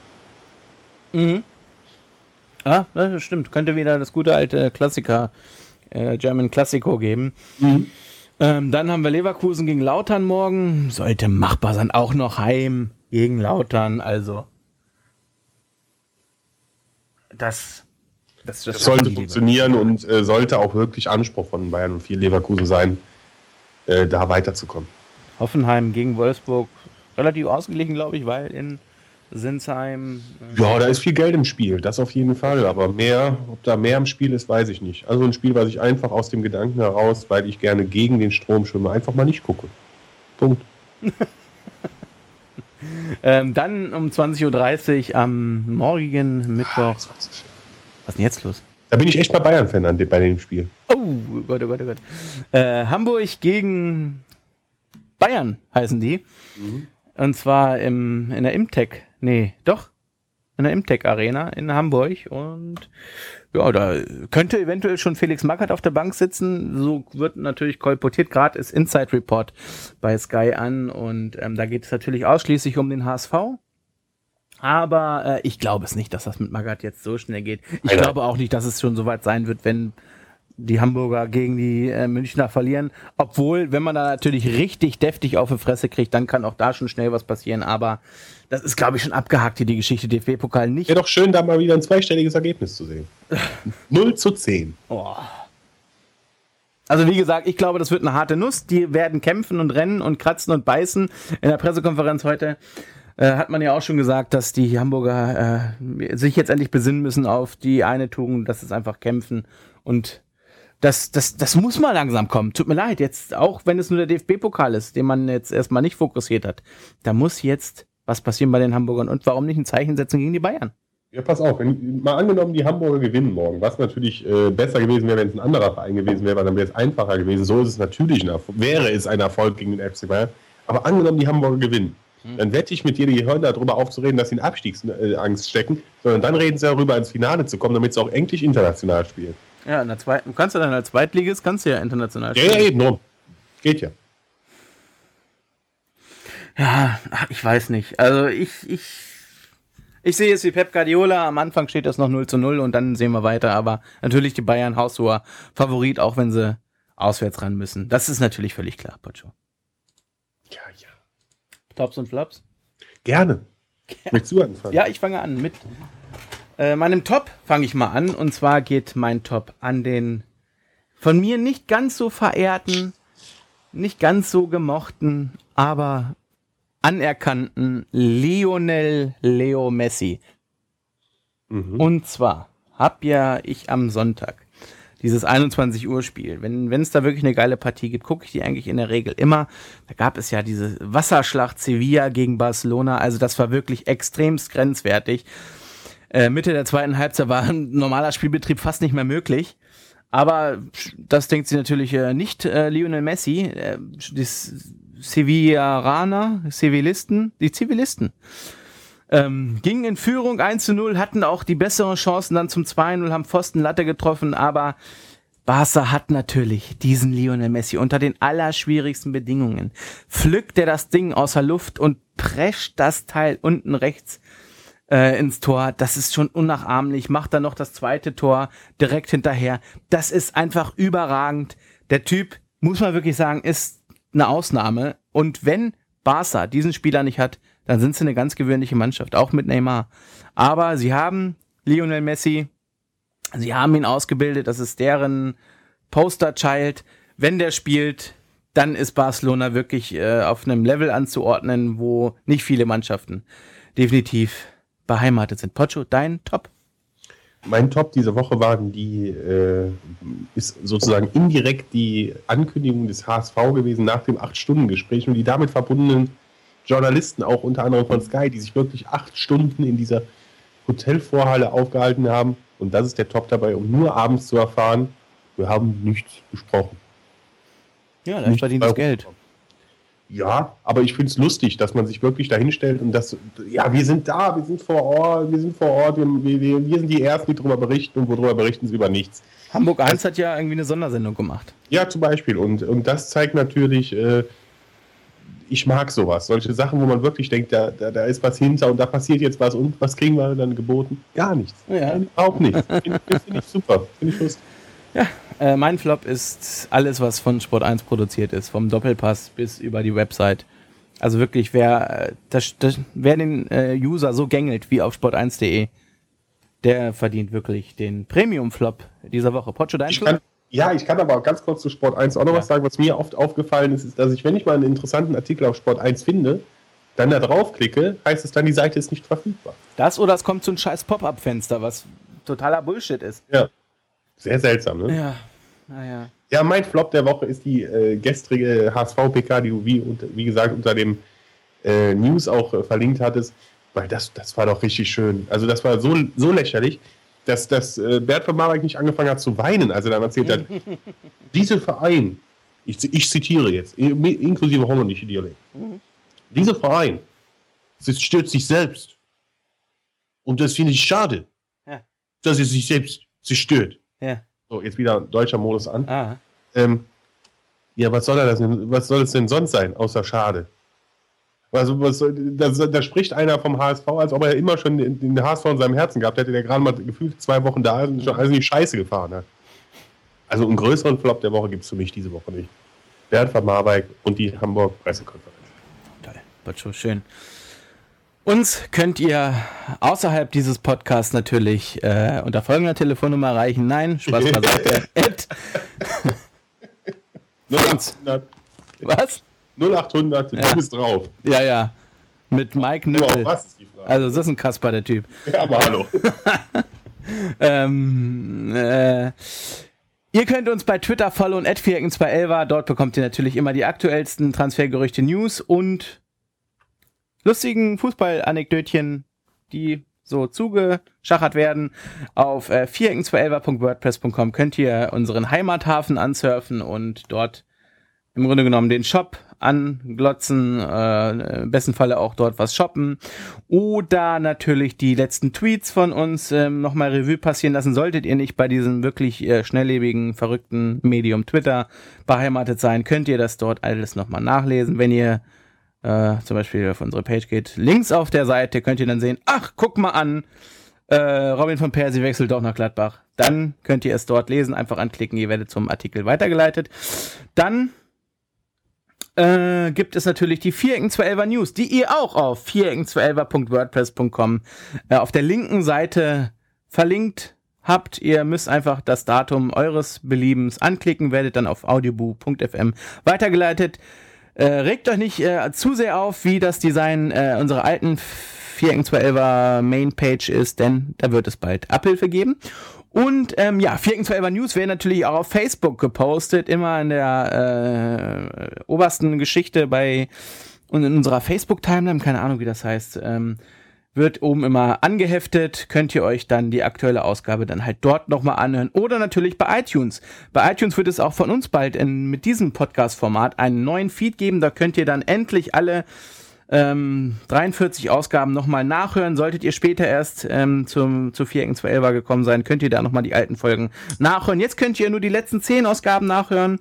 Mhm. Ah, das stimmt. Könnte wieder das gute alte Klassiker, äh, German Classico geben. Mhm. Ähm, dann haben wir Leverkusen gegen Lautern morgen. Sollte machbar sein. Auch noch heim gegen Lautern. Also, das Das, das, das sollte funktionieren und äh, sollte auch wirklich Anspruch von Bayern und viel Leverkusen sein, äh, da weiterzukommen. Hoffenheim gegen Wolfsburg relativ ausgeglichen, glaube ich, weil in Sinsheim. Äh ja, da ist viel Geld im Spiel, das auf jeden Fall. Aber mehr, ob da mehr im Spiel ist, weiß ich nicht. Also ein Spiel, was ich einfach aus dem Gedanken heraus, weil ich gerne gegen den Strom schwimme, einfach mal nicht gucke. Punkt. *laughs* ähm, dann um 20.30 Uhr am morgigen Mittwoch. Ah, was ist denn jetzt los? Da bin ich echt mal Bayern-Fan bei dem Spiel. Oh Gott, oh Gott, oh Gott. Äh, Hamburg gegen Bayern heißen die. Mhm. Und zwar im, in der Imtech. Nee, doch. In der Imtech Arena in Hamburg. Und ja, da könnte eventuell schon Felix Magath auf der Bank sitzen. So wird natürlich kolportiert. Gerade ist Inside Report bei Sky an. Und ähm, da geht es natürlich ausschließlich um den HSV. Aber äh, ich glaube es nicht, dass das mit Magath jetzt so schnell geht. Ich Alter. glaube auch nicht, dass es schon so weit sein wird, wenn die Hamburger gegen die äh, Münchner verlieren. Obwohl, wenn man da natürlich richtig deftig auf die Fresse kriegt, dann kann auch da schon schnell was passieren. Aber das ist, glaube ich, schon abgehakt hier, die Geschichte DFB-Pokal nicht. Wäre doch schön, da mal wieder ein zweistelliges Ergebnis zu sehen. *laughs* 0 zu 10. Oh. Also wie gesagt, ich glaube, das wird eine harte Nuss. Die werden kämpfen und rennen und kratzen und beißen. In der Pressekonferenz heute äh, hat man ja auch schon gesagt, dass die Hamburger äh, sich jetzt endlich besinnen müssen auf die eine Tugend, das ist einfach kämpfen und das, das, das muss mal langsam kommen. Tut mir leid, jetzt, auch wenn es nur der DFB-Pokal ist, den man jetzt erstmal nicht fokussiert hat, da muss jetzt was passieren bei den Hamburgern und warum nicht ein Zeichen setzen gegen die Bayern? Ja, pass auf, wenn, mal angenommen, die Hamburger gewinnen morgen, was natürlich äh, besser gewesen wäre, wenn es ein anderer Verein gewesen wäre, weil dann wäre es einfacher gewesen. So ist es natürlich, ein, wäre es ein Erfolg gegen den FC Bayern. Aber angenommen, die Hamburger gewinnen. Dann wette ich mit dir, die hören darüber aufzureden, dass sie in Abstiegsangst stecken, sondern dann reden sie darüber, ins Finale zu kommen, damit sie auch endlich international spielen. Ja, in der zweiten, du kannst ja dann als Zweitligist, kannst du ja international spielen. Ja, ja, eben. Geht ja. Ja, ich weiß nicht. Also ich, ich, ich sehe es wie Pep Guardiola. Am Anfang steht das noch 0 zu 0 und dann sehen wir weiter. Aber natürlich die Bayern haushoher Favorit, auch wenn sie auswärts ran müssen. Das ist natürlich völlig klar, Pocho. Tops und Flops? Gerne. Möchtest du anfangen? Ja, ich fange an mit äh, meinem Top fange ich mal an. Und zwar geht mein Top an den von mir nicht ganz so verehrten, nicht ganz so gemochten, aber anerkannten Lionel Leo Messi. Mhm. Und zwar hab ja ich am Sonntag dieses 21 Uhr Spiel. Wenn es da wirklich eine geile Partie gibt, gucke ich die eigentlich in der Regel immer. Da gab es ja diese Wasserschlacht Sevilla gegen Barcelona. Also das war wirklich extremst grenzwertig. Äh, Mitte der zweiten Halbzeit war ein normaler Spielbetrieb fast nicht mehr möglich. Aber das denkt sie natürlich äh, nicht äh, Lionel Messi. Äh, die Sevillaraner, Zivilisten, die Zivilisten. Ähm, gingen in Führung 1 zu 0, hatten auch die besseren Chancen dann zum 2-0, haben Pfosten Latte getroffen, aber Barca hat natürlich diesen Lionel Messi unter den allerschwierigsten Bedingungen. Pflückt er das Ding aus der Luft und prescht das Teil unten rechts äh, ins Tor. Das ist schon unnachahmlich. Macht dann noch das zweite Tor direkt hinterher. Das ist einfach überragend. Der Typ, muss man wirklich sagen, ist eine Ausnahme. Und wenn Barca diesen Spieler nicht hat, dann sind sie eine ganz gewöhnliche Mannschaft, auch mit Neymar. Aber sie haben Lionel Messi, sie haben ihn ausgebildet, das ist deren Poster-Child. Wenn der spielt, dann ist Barcelona wirklich äh, auf einem Level anzuordnen, wo nicht viele Mannschaften definitiv beheimatet sind. Pocho, dein Top? Mein Top diese Woche waren die, äh, ist sozusagen indirekt die Ankündigung des HSV gewesen nach dem Acht-Stunden-Gespräch und die damit verbundenen Journalisten, auch unter anderem von Sky, die sich wirklich acht Stunden in dieser Hotelvorhalle aufgehalten haben. Und das ist der Top dabei, um nur abends zu erfahren, wir haben nichts besprochen. Ja, da verdient das Geld. Ja, aber ich finde es lustig, dass man sich wirklich dahinstellt und das, ja, wir sind da, wir sind vor Ort, wir sind vor Ort, wir, wir, wir sind die Ersten, die darüber berichten und worüber berichten sie über nichts. Hamburg 1 hat ja irgendwie eine Sondersendung gemacht. Ja, zum Beispiel. Und, und das zeigt natürlich, äh, ich mag sowas. Solche Sachen, wo man wirklich denkt, da, da, da ist was hinter und da passiert jetzt was und was kriegen wir dann geboten? Gar nichts. Ja. Auch nichts. Finde find ich super. Finde ich lustig. Ja, äh, mein Flop ist alles, was von Sport 1 produziert ist, vom Doppelpass bis über die Website. Also wirklich, wer, äh, das, das, wer den äh, User so gängelt wie auf sport1.de, der verdient wirklich den Premium-Flop dieser Woche. Pocho, dein Ich Flop? kann, ja, ich kann aber auch ganz kurz zu Sport 1 auch noch Ja. was sagen. Was mir oft aufgefallen ist, ist, dass ich, wenn ich mal einen interessanten Artikel auf Sport 1 finde, dann da draufklicke, heißt es dann, die Seite ist nicht verfügbar. Das oder es kommt so ein scheiß Pop-Up-Fenster, was totaler Bullshit ist. Ja. Sehr seltsam, ne? Ja, naja. Ja, mein Flop der Woche ist die äh, gestrige HSV-PK, die du wie, unter- wie gesagt unter dem äh, News auch äh, verlinkt hattest, weil das, das war doch richtig schön. Also das war so, so lächerlich, dass, dass äh, Bert von Marek nicht angefangen hat zu weinen, als er dann erzählt hat, *laughs* dieser Verein, ich, ich zitiere jetzt, in- inklusive holländische Dialekt, dieser Verein zerstört sich selbst. Und das finde ich schade, Ja. dass er sich selbst zerstört. Ja. So, jetzt wieder deutscher Modus an. Ähm, ja, was soll, er das denn, was soll es denn sonst sein, außer schade? Also, was, da, da spricht einer vom HSV, als ob er immer schon den, den HSV in seinem Herzen gehabt hätte, der gerade mal gefühlt zwei Wochen da ist und schon alles in die Scheiße gefahren hat. Also, einen größeren Flop der Woche gibt es für mich diese Woche nicht. Bernd van Marwijk und die Hamburg Pressekonferenz. Toll, Pocho, schön. Uns könnt ihr außerhalb dieses Podcasts natürlich äh, unter folgender Telefonnummer erreichen. Nein, Spaß *laughs* beiseite. At, 0800, was? 0800 Ja. du bist drauf. Ja, ja. Mit Mike Nüppel. was ist die Frage? Also, das ist ein Kasper, der Typ. ja, aber hallo. *laughs* *laughs* Ähm, äh, ihr könnt uns bei Twitter followen, at 211 Dort bekommt ihr natürlich immer die aktuellsten Transfergerüchte, News und lustigen Fußballanekdötchen, die so zugeschachert werden. Auf äh, 411.wordpress.com könnt ihr unseren Heimathafen ansurfen und dort im Grunde genommen den Shop anglotzen, äh, im besten Falle auch dort was shoppen oder natürlich die letzten Tweets von uns ähm, nochmal Revue passieren lassen. Solltet ihr nicht bei diesem wirklich äh, schnelllebigen, verrückten Medium Twitter beheimatet sein, könnt ihr das dort alles nochmal nachlesen. Wenn ihr äh, zum Beispiel auf unsere Page geht, links auf der Seite könnt ihr dann sehen, ach, guck mal an, äh, Robin von Persie wechselt doch nach Gladbach. Dann könnt ihr es dort lesen, einfach anklicken, ihr werdet zum Artikel weitergeleitet. Dann äh, gibt es natürlich die 4 News, die ihr auch auf 4 äh, auf der linken Seite verlinkt habt. Ihr müsst einfach das Datum eures Beliebens anklicken, werdet dann auf audioboo.fm weitergeleitet. Äh, regt euch nicht äh, zu sehr auf, wie das Design äh, unserer alten 4 Mainpage ist, denn da wird es bald Abhilfe geben. Und ähm, ja, 4 News werden natürlich auch auf Facebook gepostet, immer in der äh, obersten Geschichte bei und in unserer Facebook-Timeline, keine Ahnung, wie das heißt, ähm, wird oben immer angeheftet, könnt ihr euch dann die aktuelle Ausgabe dann halt dort nochmal anhören. Oder natürlich bei iTunes. Bei iTunes wird es auch von uns bald in, mit diesem Podcast-Format einen neuen Feed geben. Da könnt ihr dann endlich alle ähm, 43 Ausgaben nochmal nachhören. Solltet ihr später erst ähm, zum, zu 4 11 gekommen sein, könnt ihr da nochmal die alten Folgen nachhören. Jetzt könnt ihr nur die letzten 10 Ausgaben nachhören.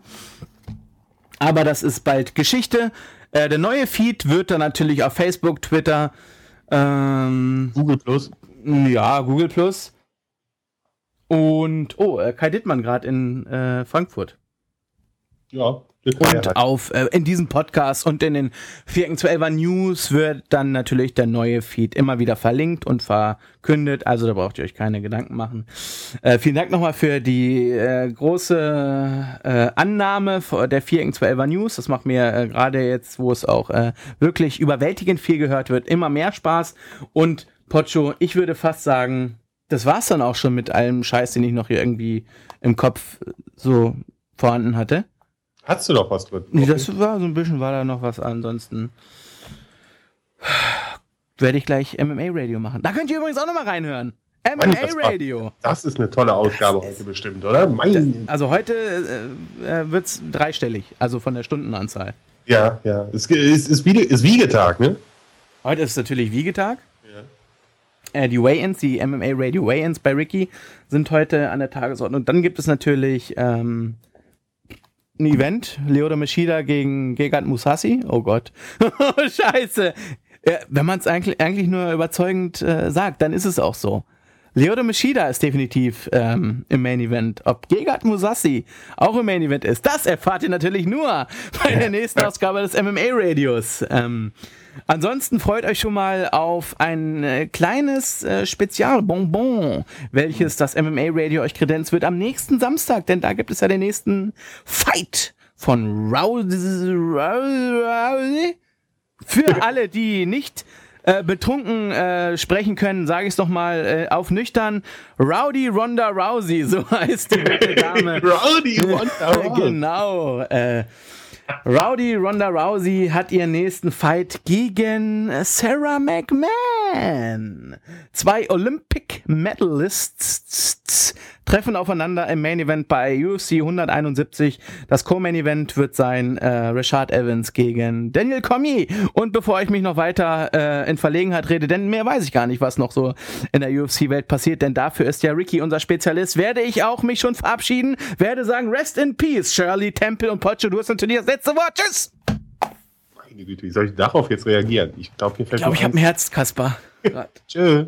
Aber das ist bald Geschichte. Äh, der neue Feed wird dann natürlich auf Facebook, Twitter, ähm, Google Plus. ja, Google Plus. Und, oh, äh, Kai Dittmann gerade in äh, Frankfurt. Ja, Und auf, äh, in diesem Podcast und in den 412er News wird dann natürlich der neue Feed immer wieder verlinkt und verkündet. Also da braucht ihr euch keine Gedanken machen. Äh, vielen Dank nochmal für die äh, große äh, Annahme der 412er News. Das macht mir äh, gerade jetzt, wo es auch äh, wirklich überwältigend viel gehört wird, immer mehr Spaß. Und Pocho, ich würde fast sagen, das war's dann auch schon mit allem Scheiß, den ich noch hier irgendwie im Kopf äh, so vorhanden hatte. Hast du doch was drin? Nee, das war so ein bisschen, war da noch was. Ansonsten werde ich gleich MMA Radio machen. Da könnt ihr übrigens auch noch mal reinhören. Mann, MMA das. Das ist eine tolle Ausgabe heute bestimmt, oder? Mein. Also heute äh, äh, wird's dreistellig, also von der Stundenanzahl. Ja, ja. Es ist, ist, Wiege, ist Wiegetag, ne? Heute ist natürlich Wiegetag. Äh, die Weigh-Ins, die MMA Radio Weigh-Ins bei Ricky sind heute an der Tagesordnung. Dann gibt es natürlich ähm, ein Event, Leoda Machida gegen Gegard Musashi. Oh Gott. *laughs* Scheiße. Ja, wenn man es eigentlich, eigentlich nur überzeugend äh, sagt, dann ist es auch so. Leodo Machida ist definitiv ähm, im Main Event. Ob Gegard Musassi auch im Main Event ist, das erfahrt ihr natürlich nur bei der *laughs* nächsten Ausgabe des MMA Radios. Ähm, ansonsten freut euch schon mal auf ein äh, kleines äh, Spezialbonbon, welches das MMA Radio euch kredenzt wird am nächsten Samstag, denn da gibt es ja den nächsten Fight von Rousey. Rousey. Für *laughs* alle, die nicht äh, betrunken äh, sprechen können, sage ich es nochmal äh, auf nüchtern. Rowdy Ronda Rousey, *laughs* so heißt die gute Dame. *laughs* Rowdy Ronda Rousey. genau. Äh, Rowdy Ronda Rousey hat ihren nächsten Fight gegen Sarah McMahon. Zwei Olympic Medalists treffen aufeinander im Main Event bei UFC 171. Das Co-Main Event wird sein äh, Rashad Evans gegen Daniel Cormier. Und bevor ich mich noch weiter äh, in Verlegenheit rede, denn mehr weiß ich gar nicht, was noch so in der UFC-Welt passiert, denn dafür ist ja Ricky unser Spezialist, werde ich auch mich schon verabschieden, werde sagen, Rest in Peace, Shirley, Temple und Pocho, du hast natürlich das letzte Wort. Tschüss! Meine Güte, wie soll ich darauf jetzt reagieren? Ich glaube, ich, glaub, ich habe ein Herz, Kaspar. *laughs* Tschö.